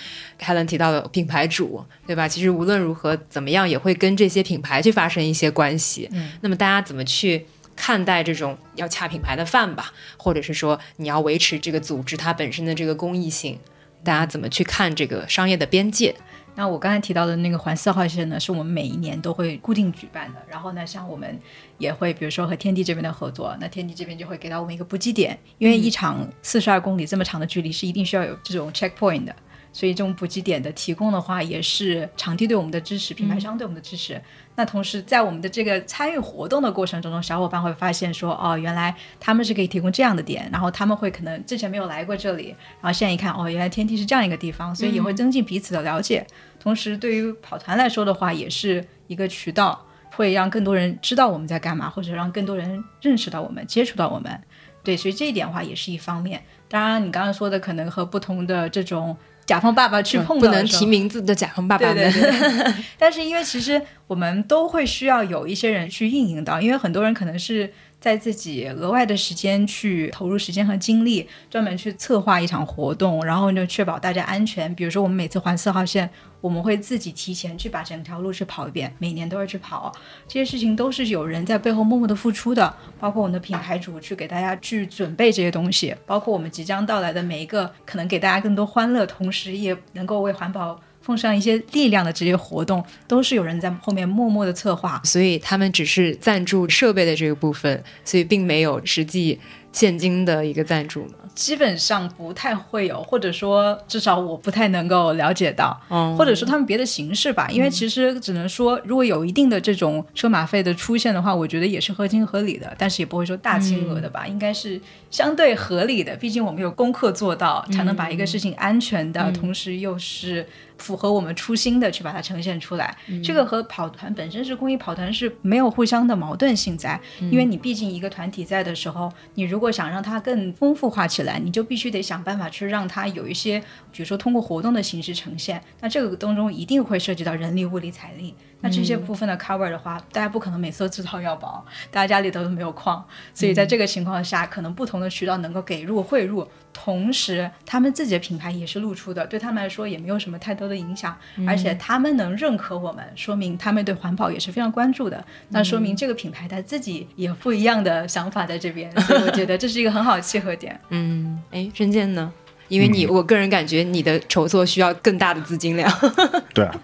Helen 提到的品牌主，对吧？其实无论如何怎么样，也会跟这些品牌去发生一些关系。嗯，那么大家怎么去看待这种要恰品牌的饭吧，或者是说你要维持这个组织它本身的这个公益性，大家怎么去看这个商业的边界？那我刚才提到的那个环四号线呢，是我们每一年都会固定举办的。然后呢，像我们也会，比如说和天地这边的合作，那天地这边就会给到我们一个补给点，因为一场四十二公里这么长的距离是一定需要有这种 checkpoint 的。所以这种补给点的提供的话，也是场地对我们的支持，品牌商对我们的支持。那同时在我们的这个参与活动的过程中，中小伙伴会发现说，哦，原来他们是可以提供这样的点，然后他们会可能之前没有来过这里，然后现在一看，哦，原来天梯是这样一个地方，所以也会增进彼此的了解。同时，对于跑团来说的话，也是一个渠道，会让更多人知道我们在干嘛，或者让更多人认识到我们、接触到我们。对，所以这一点的话也是一方面。当然，你刚刚说的可能和不同的这种。甲方爸爸去碰不能提名字的甲方爸爸们，(laughs) 但是因为其实我们都会需要有一些人去运营到，因为很多人可能是。在自己额外的时间去投入时间和精力，专门去策划一场活动，然后就确保大家安全。比如说，我们每次环四号线，我们会自己提前去把整条路去跑一遍，每年都要去跑。这些事情都是有人在背后默默的付出的，包括我们的品牌主去给大家去准备这些东西，包括我们即将到来的每一个可能给大家更多欢乐，同时也能够为环保。奉上一些力量的这些活动，都是有人在后面默默的策划，所以他们只是赞助设备的这个部分，所以并没有实际现金的一个赞助吗。基本上不太会有，或者说至少我不太能够了解到，或者说他们别的形式吧。因为其实只能说，如果有一定的这种车马费的出现的话，我觉得也是合情合理的，但是也不会说大金额的吧，应该是相对合理的。毕竟我们有功课做到，才能把一个事情安全的同时又是。符合我们初心的去把它呈现出来，这个和跑团本身是公益跑团是没有互相的矛盾性在，因为你毕竟一个团体在的时候，你如果果想让它更丰富化起来，你就必须得想办法去让它有一些，比如说通过活动的形式呈现，那这个当中一定会涉及到人力、物力、财力。那这些部分的 cover 的话，大家不可能每次都自掏腰包，大家家里头都没有矿，所以在这个情况下，可能不同的渠道能够给入汇入，同时他们自己的品牌也是露出的，对他们来说也没有什么太多的影响，而且他们能认可我们，说明他们对环保也是非常关注的，那说明这个品牌他自己也不一样的想法在这边，所以我觉得这是一个很好的契合点。(laughs) 嗯，哎，真健呢？因为你，我个人感觉你的筹措需要更大的资金量。(laughs) 对啊。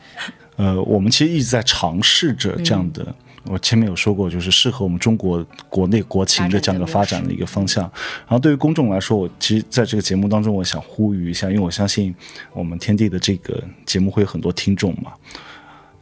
呃，我们其实一直在尝试着这样的。我前面有说过，就是适合我们中国国内国情的这样的发展的一个方向。然后对于公众来说，我其实在这个节目当中，我想呼吁一下，因为我相信我们天地的这个节目会有很多听众嘛。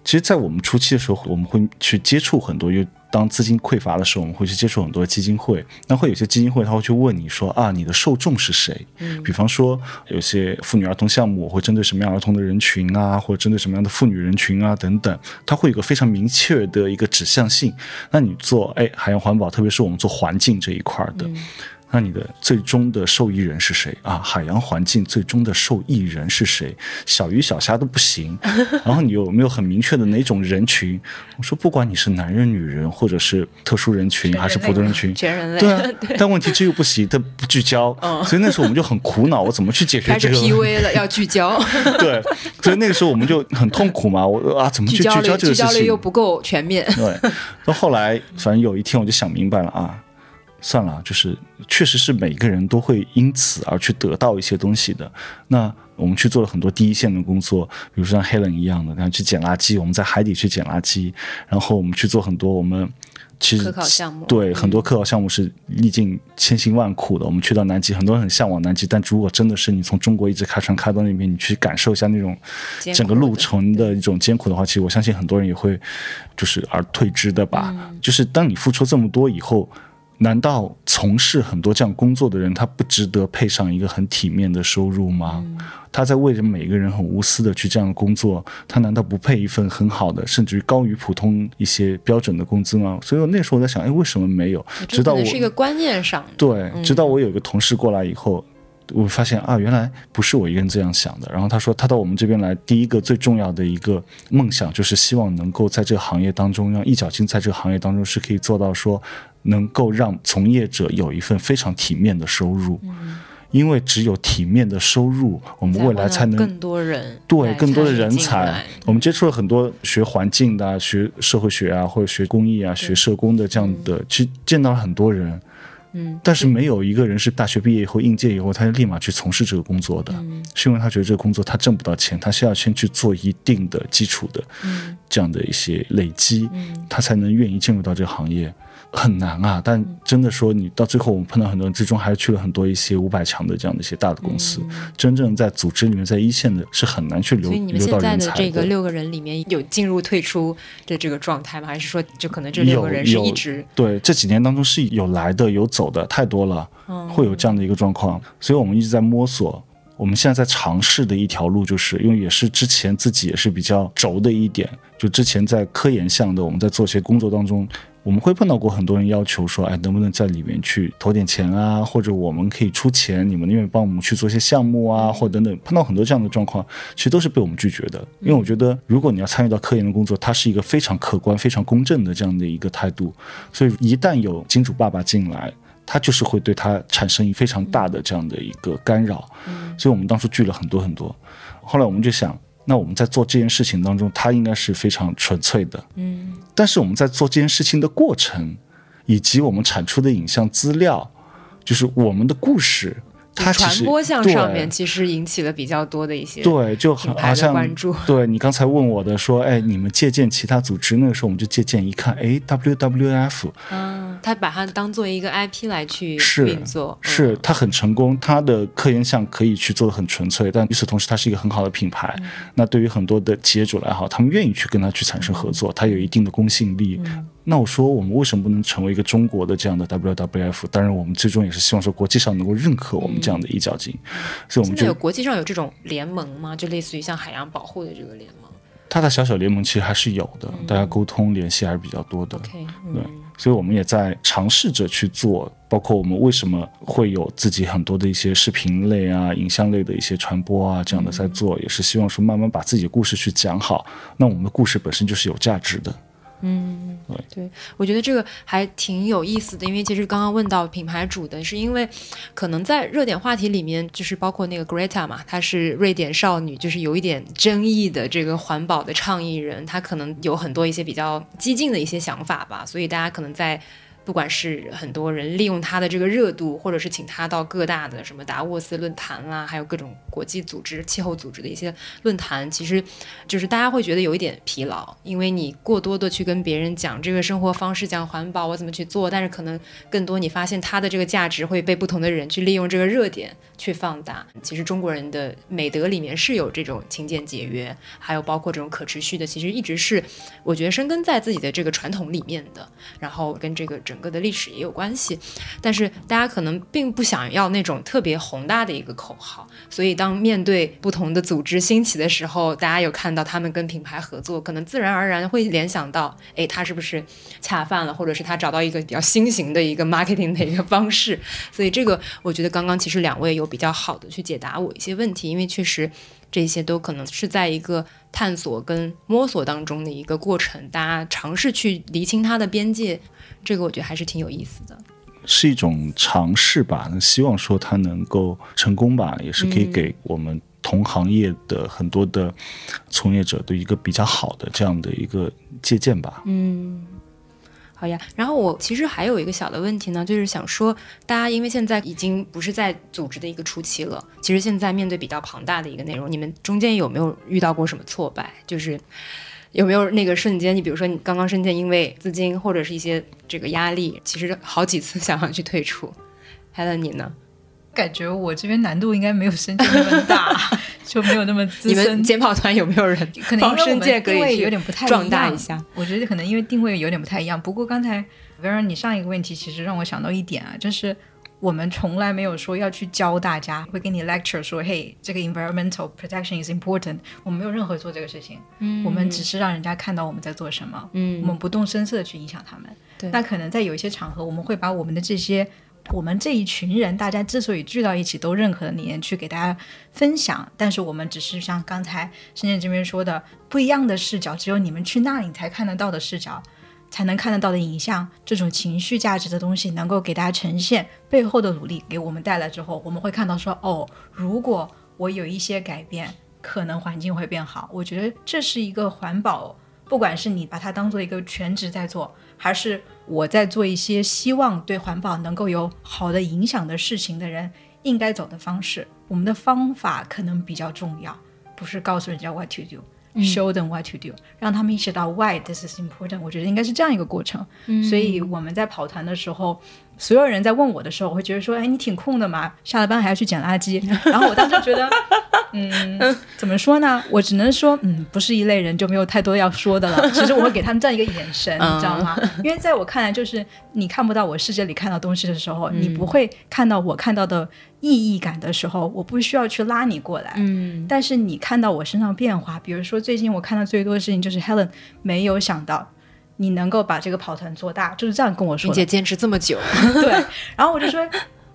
其实，在我们初期的时候，我们会去接触很多，因为当资金匮乏的时候，我们会去接触很多基金会。那会有些基金会，他会去问你说啊，你的受众是谁？嗯，比方说有些妇女儿童项目，我会针对什么样儿童的人群啊，或者针对什么样的妇女人群啊等等，它会有个非常明确的一个指向性。那你做哎海洋环保，特别是我们做环境这一块的。那你的最终的受益人是谁啊？海洋环境最终的受益人是谁？小鱼小虾都不行。(laughs) 然后你有没有很明确的哪种人群？我说不管你是男人、女人，或者是特殊人群还是普通人群，全人类。对啊，(laughs) 但问题这又不行，它不聚焦。所以那时候我们就很苦恼，我怎么去解决这个？开始 PV 了，要聚焦。(laughs) 对，所以那个时候我们就很痛苦嘛。我啊，怎么去聚焦这个事情？聚焦力又不够全面。对，到后来反正有一天我就想明白了啊。算了，就是确实是每个人都会因此而去得到一些东西的。那我们去做了很多第一线的工作，比如说像 Helen 一样的，然后去捡垃圾，我们在海底去捡垃圾，然后我们去做很多我们其实科考项目，对很多科考项目是历尽千辛万苦的。我们去到南极，很多人很向往南极，但如果真的是你从中国一直开船开到那边，你去感受一下那种整个路程的一种艰苦的话，其实我相信很多人也会就是而退之的吧。就是当你付出这么多以后。难道从事很多这样工作的人，他不值得配上一个很体面的收入吗？他在为着每一个人很无私的去这样工作，他难道不配一份很好的，甚至于高于普通一些标准的工资吗？所以我那时候我在想，哎，为什么没有？直到我是一个观念上，对，直到我有一个同事过来以后。我发现啊，原来不是我一个人这样想的。然后他说，他到我们这边来，第一个最重要的一个梦想，就是希望能够在这个行业当中，让一脚进在这个行业当中，是可以做到说，能够让从业者有一份非常体面的收入。嗯，因为只有体面的收入，我们未来才能更多人对更多的人才。我们接触了很多学环境的、学社会学啊，或者学工艺啊、学社工的这样的，其实见到了很多人。嗯，但是没有一个人是大学毕业以后应届以后，他就立马去从事这个工作的，是因为他觉得这个工作他挣不到钱，他是要先去做一定的基础的，这样的一些累积，他才能愿意进入到这个行业。很难啊，但真的说，你到最后我们碰到很多人，最终还是去了很多一些五百强的这样的一些大的公司。真正在组织里面，在一线的是很难去留。所以你们现在的这个六个人里面有进入退出的这个状态吗？还是说，就可能这六个人是一直对这几年当中是有来的有走的太多了，会有这样的一个状况。所以我们一直在摸索。我们现在在尝试的一条路，就是因为也是之前自己也是比较轴的一点，就之前在科研项的，我们在做一些工作当中。我们会碰到过很多人要求说，哎，能不能在里面去投点钱啊？或者我们可以出钱，你们愿意帮我们去做一些项目啊？或等等，碰到很多这样的状况，其实都是被我们拒绝的。因为我觉得，如果你要参与到科研的工作，它是一个非常客观、非常公正的这样的一个态度。所以，一旦有金主爸爸进来，他就是会对他产生非常大的这样的一个干扰。所以我们当初拒了很多很多。后来我们就想。那我们在做这件事情当中，它应该是非常纯粹的，嗯。但是我们在做这件事情的过程，以及我们产出的影像资料，就是我们的故事。它传播向上面其实引起了比较多的一些对，就很好像关注。对你刚才问我的说，哎，你们借鉴其他组织，那个时候我们就借鉴一看，哎，WWF，嗯，他把它当做一个 IP 来去运作，是它很成功，它的科研项可以去做的很纯粹，但与此同时，它是一个很好的品牌。那对于很多的企业主来好，他们愿意去跟他去产生合作，它有一定的公信力。那我说，我们为什么不能成为一个中国的这样的 WWF？当然，我们最终也是希望说，国际上能够认可我们这样的一角金。所以，我们就有国际上有这种联盟吗？就类似于像海洋保护的这个联盟？大大小小联盟其实还是有的，大家沟通联系还是比较多的。对，所以我们也在尝试着去做，包括我们为什么会有自己很多的一些视频类啊、影像类的一些传播啊这样的在做，也是希望说慢慢把自己的故事去讲好。那我们的故事本身就是有价值的。嗯，对，我觉得这个还挺有意思的，因为其实刚刚问到品牌主的是因为，可能在热点话题里面，就是包括那个 Greta 嘛，她是瑞典少女，就是有一点争议的这个环保的倡议人，她可能有很多一些比较激进的一些想法吧，所以大家可能在不管是很多人利用他的这个热度，或者是请他到各大的什么达沃斯论坛啦，还有各种国际组织、气候组织的一些论坛，其实就是大家会觉得有一点疲劳，因为你过多的去跟别人讲这个生活方式、讲环保我怎么去做，但是可能更多你发现他的这个价值会被不同的人去利用这个热点去放大。其实中国人的美德里面是有这种勤俭节约，还有包括这种可持续的，其实一直是我觉得生根在自己的这个传统里面的，然后跟这个整个的历史也有关系。但是大家可能并不想要那种特别宏大的一个口号，所以当面对不同的组织兴起的时候，大家有看到他们跟品牌合作，可能自然而然会联想到，哎，他是不是恰饭了，或者是他找到一个比较新型的一个 marketing 的一个方式。所以这个我觉得刚刚其实两位有比较好的去解答我一些问题，因为确实这些都可能是在一个探索跟摸索当中的一个过程，大家尝试去厘清它的边界，这个我觉得还是挺有意思的。是一种尝试吧，那希望说它能够成功吧，也是可以给我们同行业的很多的从业者的一个比较好的这样的一个借鉴吧。嗯，好呀。然后我其实还有一个小的问题呢，就是想说，大家因为现在已经不是在组织的一个初期了，其实现在面对比较庞大的一个内容，你们中间有没有遇到过什么挫败？就是有没有那个瞬间，你比如说你刚刚瞬间因为资金或者是一些这个压力，其实好几次想要去退出。(laughs) Helen，你呢？感觉我这边难度应该没有深圳那么大，(laughs) 就没有那么资你们深。检跑团有没有人可能因帮为我们定位有点不太壮一样大一下？我觉得可能因为定位有点不太一样。不过刚才 Vera 你上一个问题其实让我想到一点啊，就是我们从来没有说要去教大家，会给你 lecture 说，嘿，这个 environmental protection is important。我们没有任何做这个事情，嗯我们只是让人家看到我们在做什么，嗯我们不动声色的去影响他们。对那可能在有一些场合，我们会把我们的这些。我们这一群人，大家之所以聚到一起，都认可的理念去给大家分享，但是我们只是像刚才深圳这边说的，不一样的视角，只有你们去那里才看得到的视角，才能看得到的影像，这种情绪价值的东西能够给大家呈现背后的努力给我们带来之后，我们会看到说，哦，如果我有一些改变，可能环境会变好。我觉得这是一个环保，不管是你把它当做一个全职在做，还是我在做一些希望对环保能够有好的影响的事情的人，应该走的方式。我们的方法可能比较重要，不是告诉人家 what to do。Show them what to do，让他们意识到 why this is important。我觉得应该是这样一个过程。所以我们在跑团的时候，所有人在问我的时候，我会觉得说：“哎，你挺空的嘛，下了班还要去捡垃圾。”然后我当时觉得，(laughs) 嗯，怎么说呢？我只能说，嗯，不是一类人，就没有太多要说的了。其实我会给他们这样一个眼神，你知道吗？因为在我看来，就是你看不到我世界里看到东西的时候，你不会看到我看到的意义感的时候，我不需要去拉你过来。嗯但是你看到我身上变化，比如说最近我看到最多的事情就是 Helen 没有想到你能够把这个跑团做大，就是这样跟我说的。并且坚持这么久，(laughs) 对，然后我就说，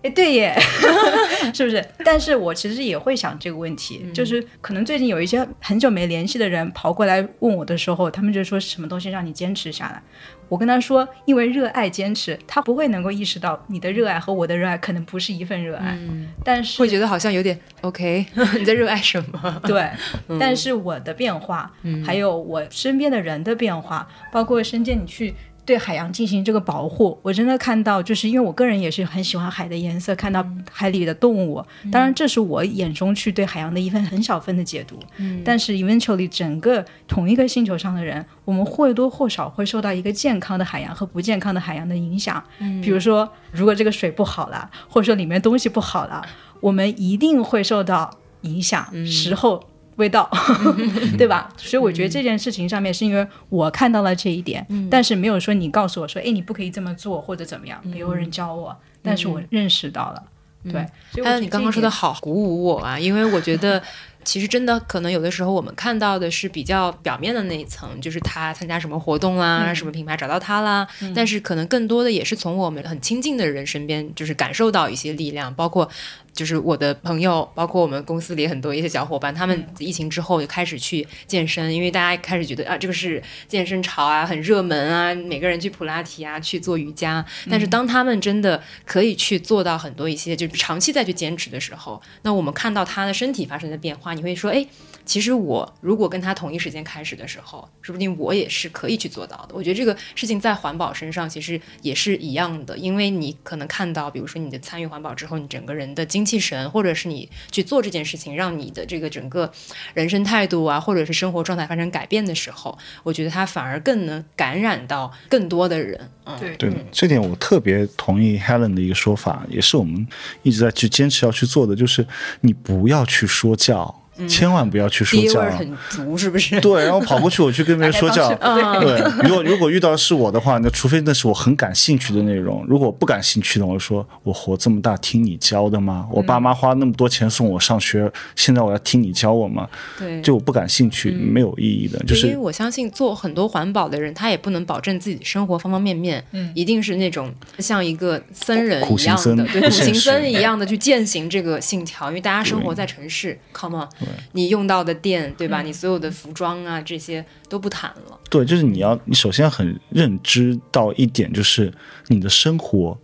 哎，对耶，(laughs) 是不是？但是我其实也会想这个问题，就是可能最近有一些很久没联系的人跑过来问我的时候，他们就说什么东西让你坚持下来？我跟他说，因为热爱坚持，他不会能够意识到你的热爱和我的热爱可能不是一份热爱，但是会觉得好像有点 OK，(laughs) 你在热爱什么？对，(laughs) 但是我的变化，还有我身边的人的变化，包括深圳你去对海洋进行这个保护，我真的看到，就是因为我个人也是很喜欢海的颜色，看到海里的动物，当然这是我眼中去对海洋的一份很小份的解读，但是 eventually 整个同一个星球上的人，我们或多或少会受到一个健康的海洋和不健康的海洋的影响，比如说如果这个水不好了，或者说里面东西不好了，我们一定会受到影响，时候。味道，(laughs) 对吧？所以我觉得这件事情上面是因为我看到了这一点，但是没有说你告诉我说，哎，你不可以这么做或者怎么样，没有人教我，但是我认识到了，对。所以我觉得还有你刚刚说的好鼓舞我啊，因为我觉得 (laughs) 其实真的可能有的时候我们看到的是比较表面的那一层，就是他参加什么活动啦，什么品牌找到他啦，但是可能更多的也是从我们很亲近的人身边，就是感受到一些力量，包括。就是我的朋友，包括我们公司里很多一些小伙伴，他们疫情之后就开始去健身，因为大家开始觉得啊，这个是健身潮啊，很热门啊，每个人去普拉提啊，去做瑜伽。但是当他们真的可以去做到很多一些，就是长期再去坚持的时候，那我们看到他的身体发生的变化，你会说，哎，其实我如果跟他同一时间开始的时候，说不定我也是可以去做到的。我觉得这个事情在环保身上其实也是一样的，因为你可能看到，比如说你的参与环保之后，你整个人的精气神，或者是你去做这件事情，让你的这个整个人生态度啊，或者是生活状态发生改变的时候，我觉得他反而更能感染到更多的人。嗯，对对，这点我特别同意 Helen 的一个说法，也是我们一直在去坚持要去做的，就是你不要去说教。千万不要去说教爹味，很足，是不是？对，然后跑过去我去跟别人 (laughs) 说教，对，如果如果遇到的是我的话，那除非那是我很感兴趣的内容，如果不感兴趣的，我就说我活这么大听你教的吗？我爸妈花那么多钱送我上学，现在我要听你教我吗？对，就我不感兴趣，没有意义的，就是因为我相信做很多环保的人，他也不能保证自己生活方方面面，嗯，一定是那种像一个僧人苦一样的，行僧对，苦行僧一样的去践行这个信条。因为大家生活在城市，come on，你用到的电，对吧？你所有的服装啊这些都不谈了，对，就是你要，你首先要很认知到一点，就是你的生活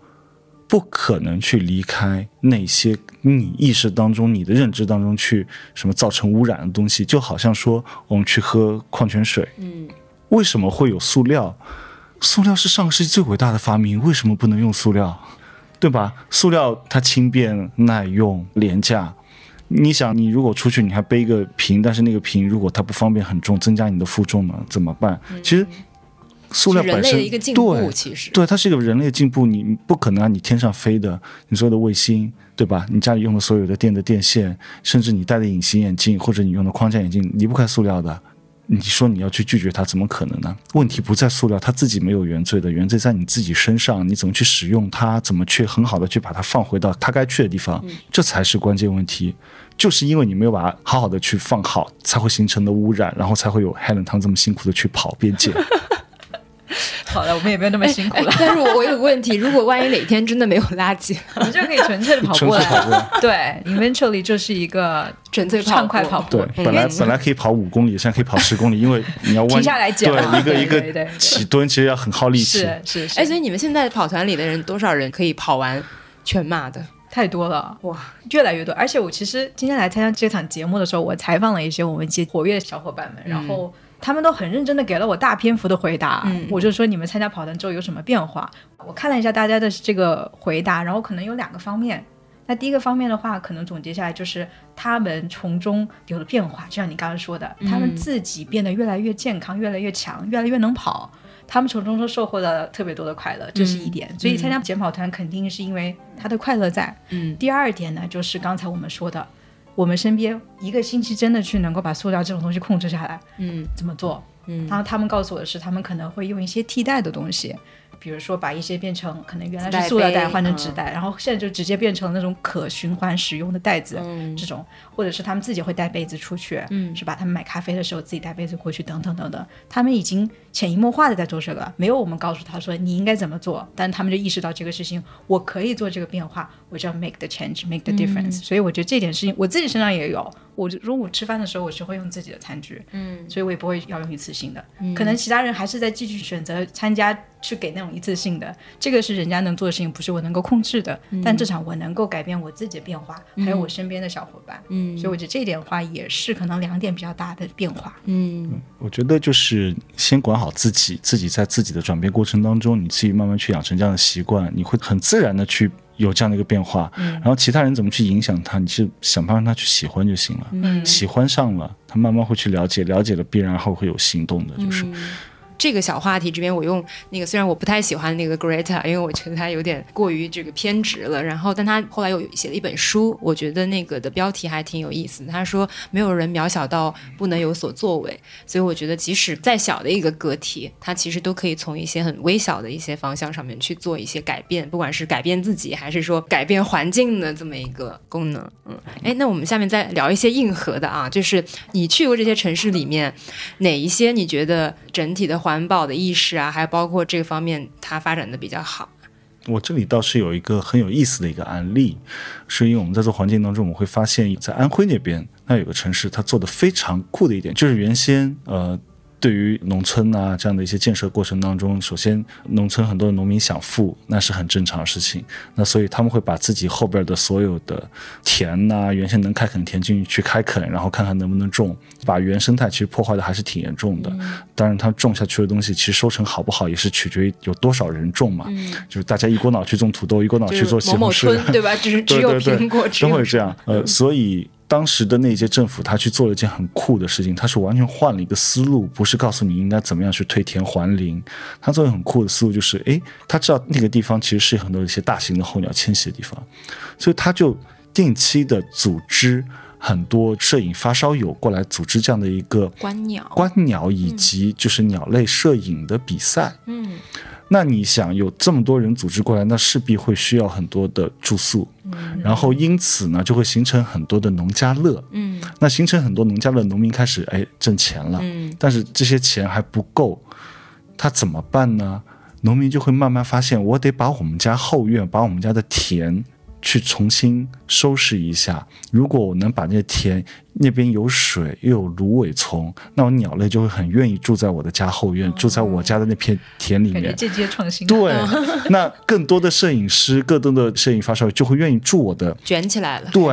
不可能去离开那些你意识当中、你的认知当中去什么造成污染的东西，就好像说我们去喝矿泉水，嗯，为什么会有塑料？塑料是上个世纪最伟大的发明，为什么不能用塑料？对吧？塑料它轻便、耐用、廉价。你想，你如果出去，你还背一个瓶，但是那个瓶如果它不方便、很重，增加你的负重呢，怎么办？其实，塑料本身的一个进步，对其实，对，它是一个人类的进步，你不可能啊你天上飞的，你所有的卫星，对吧？你家里用的所有的电的电线，甚至你戴的隐形眼镜或者你用的框架眼镜，离不开塑料的。你说你要去拒绝它，怎么可能呢？问题不在塑料，它自己没有原罪的，原罪在你自己身上。你怎么去使用它？怎么去很好的去把它放回到它该去的地方？这才是关键问题。就是因为你没有把它好好的去放好，才会形成的污染，然后才会有 Helen 他们这么辛苦的去跑边界。好了，我们也没有那么辛苦了，但是我我有个问题，如果万一哪天真的没有垃圾，(laughs) 我们就可以纯粹的跑过来。步。对，eventually 就是一个纯粹跑畅快跑步对，，本来本来可以跑五公里，现在可以跑十公里，因为你要弯停下来讲对一个一个起蹲，其实要很耗力气。是是是，哎，所以你们现在跑团里的人多少人可以跑完全马的？太多了，哇，越来越多。而且我其实今天来参加这场节目的时候，我采访了一些我们一些活跃的小伙伴们，然后他们都很认真的给了我大篇幅的回答。嗯我就说你们参加跑团之后有什么变化？我看了一下大家的这个回答，然后可能有两个方面。那第一个方面的话，可能总结下来就是他们从中有了变化，就像你刚刚说的，他们自己变得越来越健康，越来越强，越来越能跑。他们从中都收获了特别多的快乐，这是一点。所以参加减跑团肯定是因为他的快乐在。嗯，第二点呢，就是刚才我们说的，我们身边一个星期真的去能够把塑料这种东西控制下来，嗯。怎么做？嗯。然后他们告诉我的是，他们可能会用一些替代的东西，比如说把一些变成可能原来是塑料袋换成纸袋，然后现在就直接变成那种可循环使用的袋子，嗯。这种，或者是他们自己会带杯子出去，嗯。是吧？他们买咖啡的时候自己带杯子过去，等等等等，他们已经潜移默化的在做这个，没有我们告诉他说你应该怎么做，但他们就意识到这个事情，我可以做这个变化，我就要 make the change，make the difference、所以我觉得这点事情我自己身上也有，我就中午吃饭的时候我是会用自己的餐具，嗯所以我也不会要用一次性的。可能其他人还是在继续选择参加去给那种一次性的，这个是人家能做的事情，不是我能够控制的。但至少我能够改变我自己的变化，还有我身边的小伙伴。嗯所以我觉得这一点的话，也是可能两点比较大的变化。嗯我觉得就是先管好自己，自己在自己的转变过程当中，你自己慢慢去养成这样的习惯，你会很自然的去有这样的一个变化。然后其他人怎么去影响他，你是想办法让他去喜欢就行了。嗯喜欢上了，他慢慢会去了解，了解了必然后会有行动的，就是。这个小话题这边，我用那个虽然我不太喜欢那个 Greta，因为我觉得他有点过于这个偏执了。然后，但他后来又写了一本书，我觉得那个的标题还挺有意思。他说没有人渺小到不能有所作为，所以我觉得即使再小的一个个体，他其实都可以从一些很微小的一些方向上面去做一些改变，不管是改变自己，还是说改变环境的这么一个功能。嗯，哎，那我们下面再聊一些硬核的啊，就是你去过这些城市里面，哪一些你觉得整体的环环保的意识啊，还有包括这个方面它发展的比较好？我这里倒是有一个很有意思的一个案例，是因为我们在做环境当中，我们会发现，在安徽那边，那有个城市，它做的非常酷的一点，就是原先呃对于农村啊这样的一些建设过程当中，首先农村很多的农民想富，那是很正常的事情。那所以他们会把自己后边的所有的田呐、原先能开垦的田进去开垦，然后看看能不能种，把原生态其实破坏的还是挺严重的。当然，他种下去的东西，其实收成好不好也是取决于有多少人种嘛。就是大家一股脑去种土豆，一股脑去做西某某红柿，村对吧？只是 (laughs) 只有苹果，只会这样。呃，所以当时的那届政府，他去做了一件很酷的事情，他是完全换了一个思路，不是告诉你应该怎么样去退田还林，他做了很酷的思路，就是诶，他知道那个地方其实是很多一些大型的候鸟迁徙的地方，所以他就定期的组织很多摄影发烧友过来组织这样的一个观鸟。观鸟以及就是鸟类摄影的比赛。嗯那你想有这么多人组织过来，那势必会需要很多的住宿，然后因此呢，就会形成很多的农家乐。嗯那形成很多农家乐，农民开始哎挣钱了，嗯但是这些钱还不够，他怎么办呢？农民就会慢慢发现，我得把我们家后院，把我们家的田去重新收拾一下。如果我能把那田那边有水又有芦苇丛，那我鸟类就会很愿意住在我的家后院，住在我家的那片田里面。感觉间接创新。对，(laughs) 那更多的摄影师、更多的摄影发烧友就会愿意住我的卷起来了。对，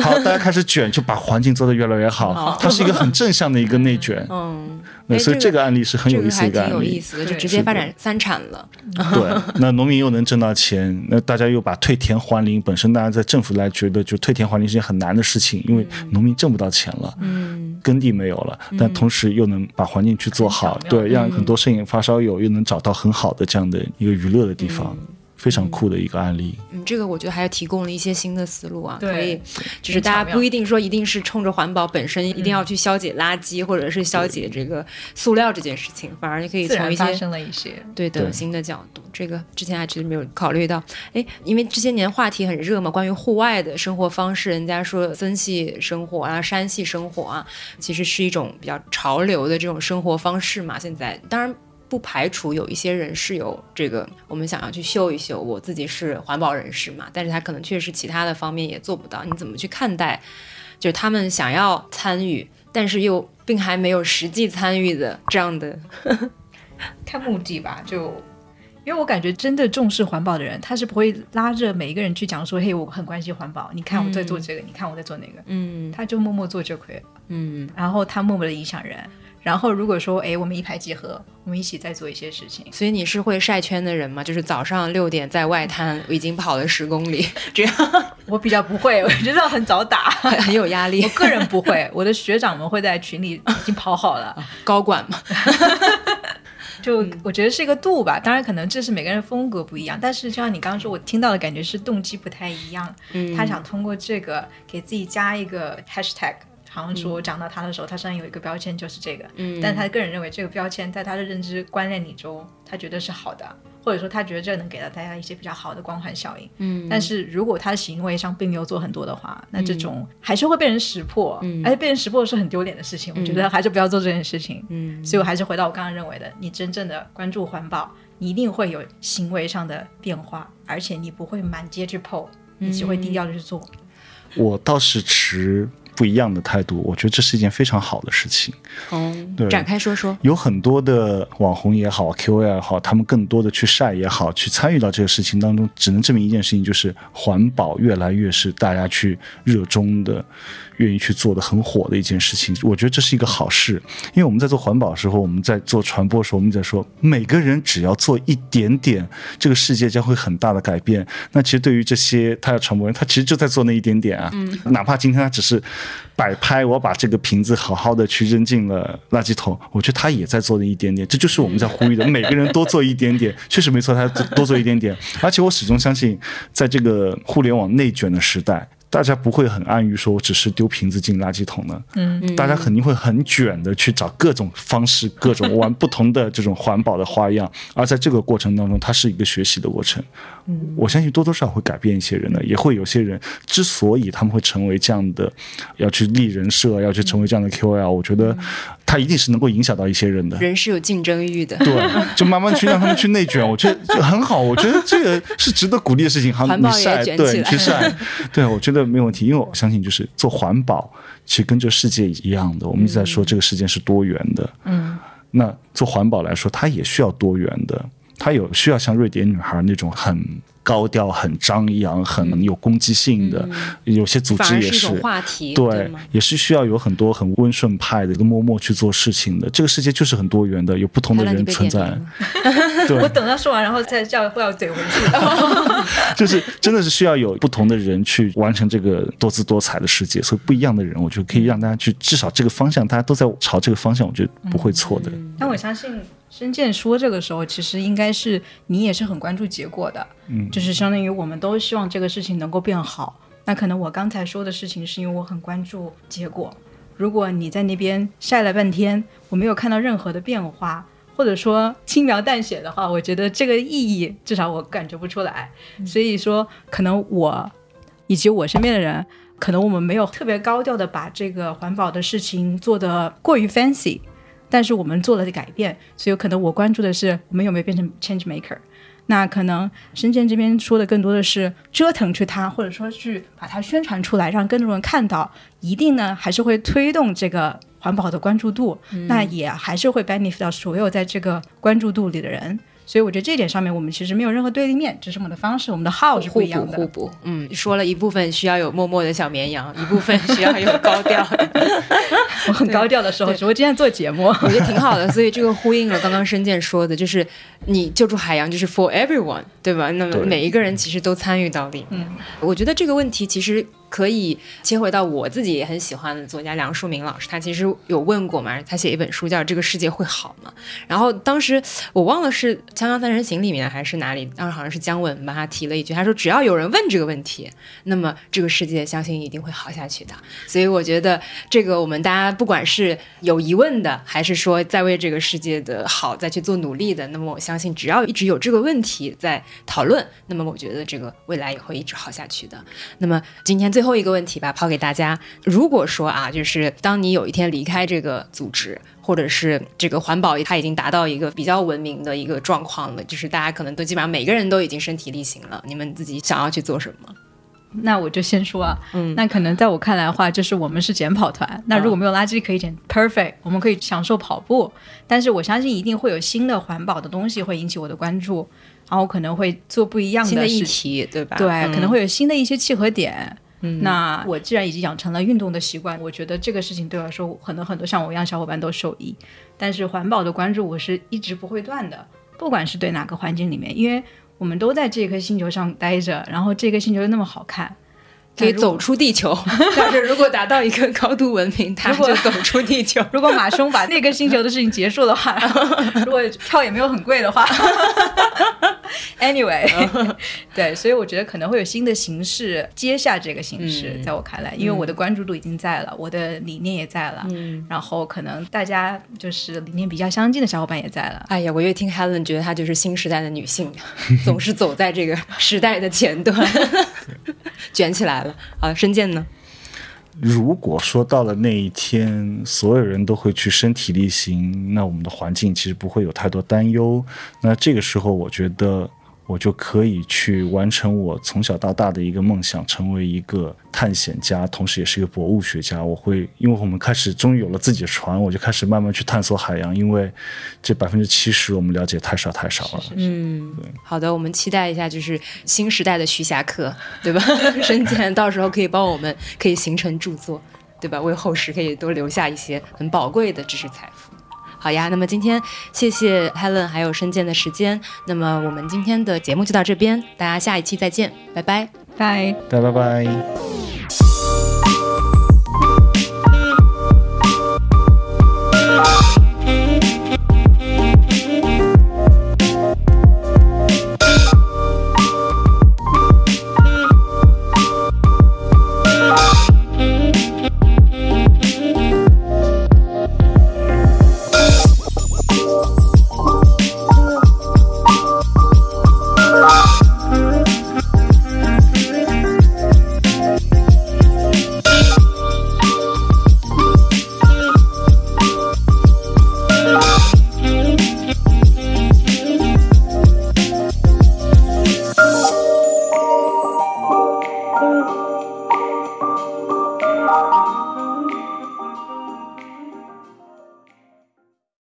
好，大家开始卷，就把环境做得越来越好。它是一个很正向的一个内卷，(laughs) 嗯，所以这个案例是很有意思一个案例。有意思的，就直接发展三产了。(laughs) 对，那农民又能挣到钱，那大家又把退田还林，本身大家在政府来觉得，就退田还林是件很难的事情，因为农民挣不到钱了。嗯。耕地没有了，但同时又能把环境去做好，对，让很多摄影发烧友又能找到很好的这样的一个娱乐的地方，非常酷的一个案例。嗯，这个我觉得还提供了一些新的思路啊，可以，就是大家不一定说一定是冲着环保本身，一定要去消解垃圾或者是消解这个塑料这件事情，反而你可以自然发从一些生了一些。对的新的角度，这个之前还真没有考虑到。哎，因为这些年话题很热嘛，关于户外的生活方式，人家说森系生活啊、山系生活啊，其实是一种比较潮流的这种生活方式嘛。现在当然。不排除有一些人是有这个，我们想要去秀一秀，我自己是环保人士嘛，但是他可能确实其他的方面也做不到。你怎么去看待？就是他们想要参与，但是又并还没有实际参与的这样的，(laughs) 看目的吧，就因为我感觉真的重视环保的人，他是不会拉着每一个人去讲说，嘿，我很关心环保，你看我在做这个，你看我在做那个，嗯他就默默做就可以了。嗯然后他默默的影响人。然后如果说，哎，我们一拍即合，我们一起再做一些事情，所以你是会晒圈的人吗？就是早上六点在外滩，(laughs) 已经跑了十公里，(laughs) 这样我比较不会，我觉得很早打。很 (laughs) 很有压力我。个人不会，我的学长们会在群里已经跑好了。高管嘛，就我觉得是一个度吧，当然可能这是每个人风格不一样，但是就像你刚刚说，我听到的感觉是动机不太一样。嗯他想通过这个给自己加一个 hashtag，好像说讲到他的时候，他身上有一个标签就是这个，嗯但他个人认为这个标签在他的认知观念里中，他觉得是好的，或者说他觉得这能给到大家一些比较好的光环效应。嗯但是如果他的行为上并没有做很多的话，那这种还是会被人识破，嗯而且被人识破是很丢脸的事情。我觉得还是不要做这件事情。嗯所以我还是回到我刚刚认为的，你真正的关注环保，你一定会有行为上的变化，而且你不会满街去 PO，你只会低调的去做。我倒是持不一样的态度，我觉得这是一件非常好的事情。哦对，展开说说。有很多的网红也好，KOL 也好，他们更多的去晒也好，去参与到这个事情当中，只能证明一件事情，就是环保越来越是大家去热衷的、愿意去做的很火的一件事情。我觉得这是一个好事，因为我们在做环保的时候，我们在做传播的时候，我们在说每个人只要做一点点，这个世界将会很大的改变。那其实对于这些他要传播人，他其实就在做那一点点啊，哪怕今天他只是摆拍，我把这个瓶子好好的去扔进了垃圾桶，我觉得他也在做那一点点，这就是我们在呼吁的，每个人多做一点点，(laughs) 确实没错，他多做一点点，而且我始终相信，在这个互联网内卷的时代。大家不会很安于说我只是丢瓶子进垃圾桶的，嗯，大家肯定会很卷的去找各种方式、各种玩不同的这种环保的花样，而在这个过程当中，它是一个学习的过程。我相信多多少少会改变一些人的，也会有些人之所以他们会成为这样的，要去立人设，要去成为这样的 KOL，我觉得他一定是能够影响到一些人的。人是有竞争欲的，对，就慢慢去让他们去内卷，(laughs) 我觉得就很好。我觉得这个是值得鼓励的事情。好，你晒，对，你去晒，对，我觉得没有问题，因为我相信就是做环保，其实跟这世界一样的，我们一直在说这个世界是多元的。嗯，那做环保来说，它也需要多元的，它有需要像瑞典女孩那种很。高调、很张扬、很有攻击性的，有些组织也是话题，对，也是需要有很多很温顺派的一个，默默去做事情的。这个世界就是很多元的，有不同的人存在。(laughs) (laughs) 我等他说完，然后再叫不要怼回去。(laughs) 就是真的是需要有不同的人去完成这个多姿多彩的世界，所以不一样的人，我觉得可以让大家去至少这个方向，大家都在朝这个方向，我觉得不会错的。但我相信。申健说：“这个时候，其实应该是你也是很关注结果的，嗯，就是相当于我们都希望这个事情能够变好。那可能我刚才说的事情，是因为我很关注结果。如果你在那边晒了半天，我没有看到任何的变化，或者说轻描淡写的话，我觉得这个意义至少我感觉不出来。所以说，可能我以及我身边的人，可能我们没有特别高调的把这个环保的事情做得过于 fancy。”但是我们做了改变，所以有可能我关注的是我们有没有变成 change maker。那可能深圳这边说的更多的是折腾去它，或者说去把它宣传出来，让更多人看到，一定呢还是会推动这个环保的关注度。那也还是会 benefit 到所有在这个关注度里的人。所以我觉得这点上面我们其实没有任何对立面，只是我们的方式，我们的号是不一样的。互补，互补。嗯，说了一部分需要有默默的小绵羊，一部分需要有高调。(laughs) 我很高调的时候，只会今天做节目，我觉得挺好的。所以这个呼应了刚刚申健说的，就是你救助海洋就是 for everyone，对吧？那么每一个人其实都参与到里。嗯，我觉得这个问题其实。可以切回到我自己也很喜欢的作家梁漱溟老师，他其实有问过嘛，他写一本书叫《这个世界会好吗》。然后当时我忘了是《锵锵三人行》里面还是哪里，当时好像是姜文吧，他提了一句，他说只要有人问这个问题，那么这个世界相信一定会好下去的。所以我觉得这个我们大家不管是有疑问的，还是说在为这个世界的好再去做努力的，那么我相信只要一直有这个问题在讨论，那么我觉得这个未来也会一直好下去的。那么今天最最后一个问题吧，抛给大家。如果说啊，就是当你有一天离开这个组织，或者是这个环保，它已经达到一个比较文明的一个状况了，就是大家可能都基本上每个人都已经身体力行了，你们自己想要去做什么？那我就先说啊，嗯，那可能在我看来的话，就是我们是捡跑团。那如果没有垃圾可以捡，perfect，我们可以享受跑步。但是我相信一定会有新的环保的东西会引起我的关注，然后可能会做不一样的议题，对吧？对，可能会有新的一些契合点。那我既然已经养成了运动的习惯，我觉得这个事情对我来说，很多很多像我一样小伙伴都受益。但是环保的关注我是一直不会断的，不管是对哪个环境里面，因为我们都在这颗星球上待着，然后这个星球又那么好看。可以走出地球，但是如果 (laughs) 达到一个高度文明，他就 (laughs) 走出地球。如果马兄把那个星球的事情结束的话，如果票也没有很贵的话 (laughs) (laughs) Anyway，(laughs) 对，所以我觉得可能会有新的形式接下这个形式，在我看来，因为我的关注度已经在了，我的理念也在了，然后可能大家就是理念比较相近的小伙伴也在了。哎呀，我越听 Helen 觉得她就是新时代的女性，总是走在这个时代的前端，(laughs) 卷起来了。啊，深见呢？如果说到了那一天，所有人都会去身体力行，那我们的环境其实不会有太多担忧。那这个时候，我觉得。我就可以去完成我从小到大的一个梦想，成为一个探险家，同时也是一个博物学家。我会，因为我们开始终于有了自己的船，我就开始慢慢去探索海洋。因为这百分之七十我们了解太少太少了。嗯，好的，我们期待一下，就是新时代的徐霞客，对吧？(laughs) 申健到时候可以帮我们，可以形成著作，对吧？为后世可以多留下一些很宝贵的知识财富。好呀，那么今天谢谢 Helen 还有申健的时间，那么我们今天的节目就到这边，大家下一期再见，拜拜，拜拜拜拜。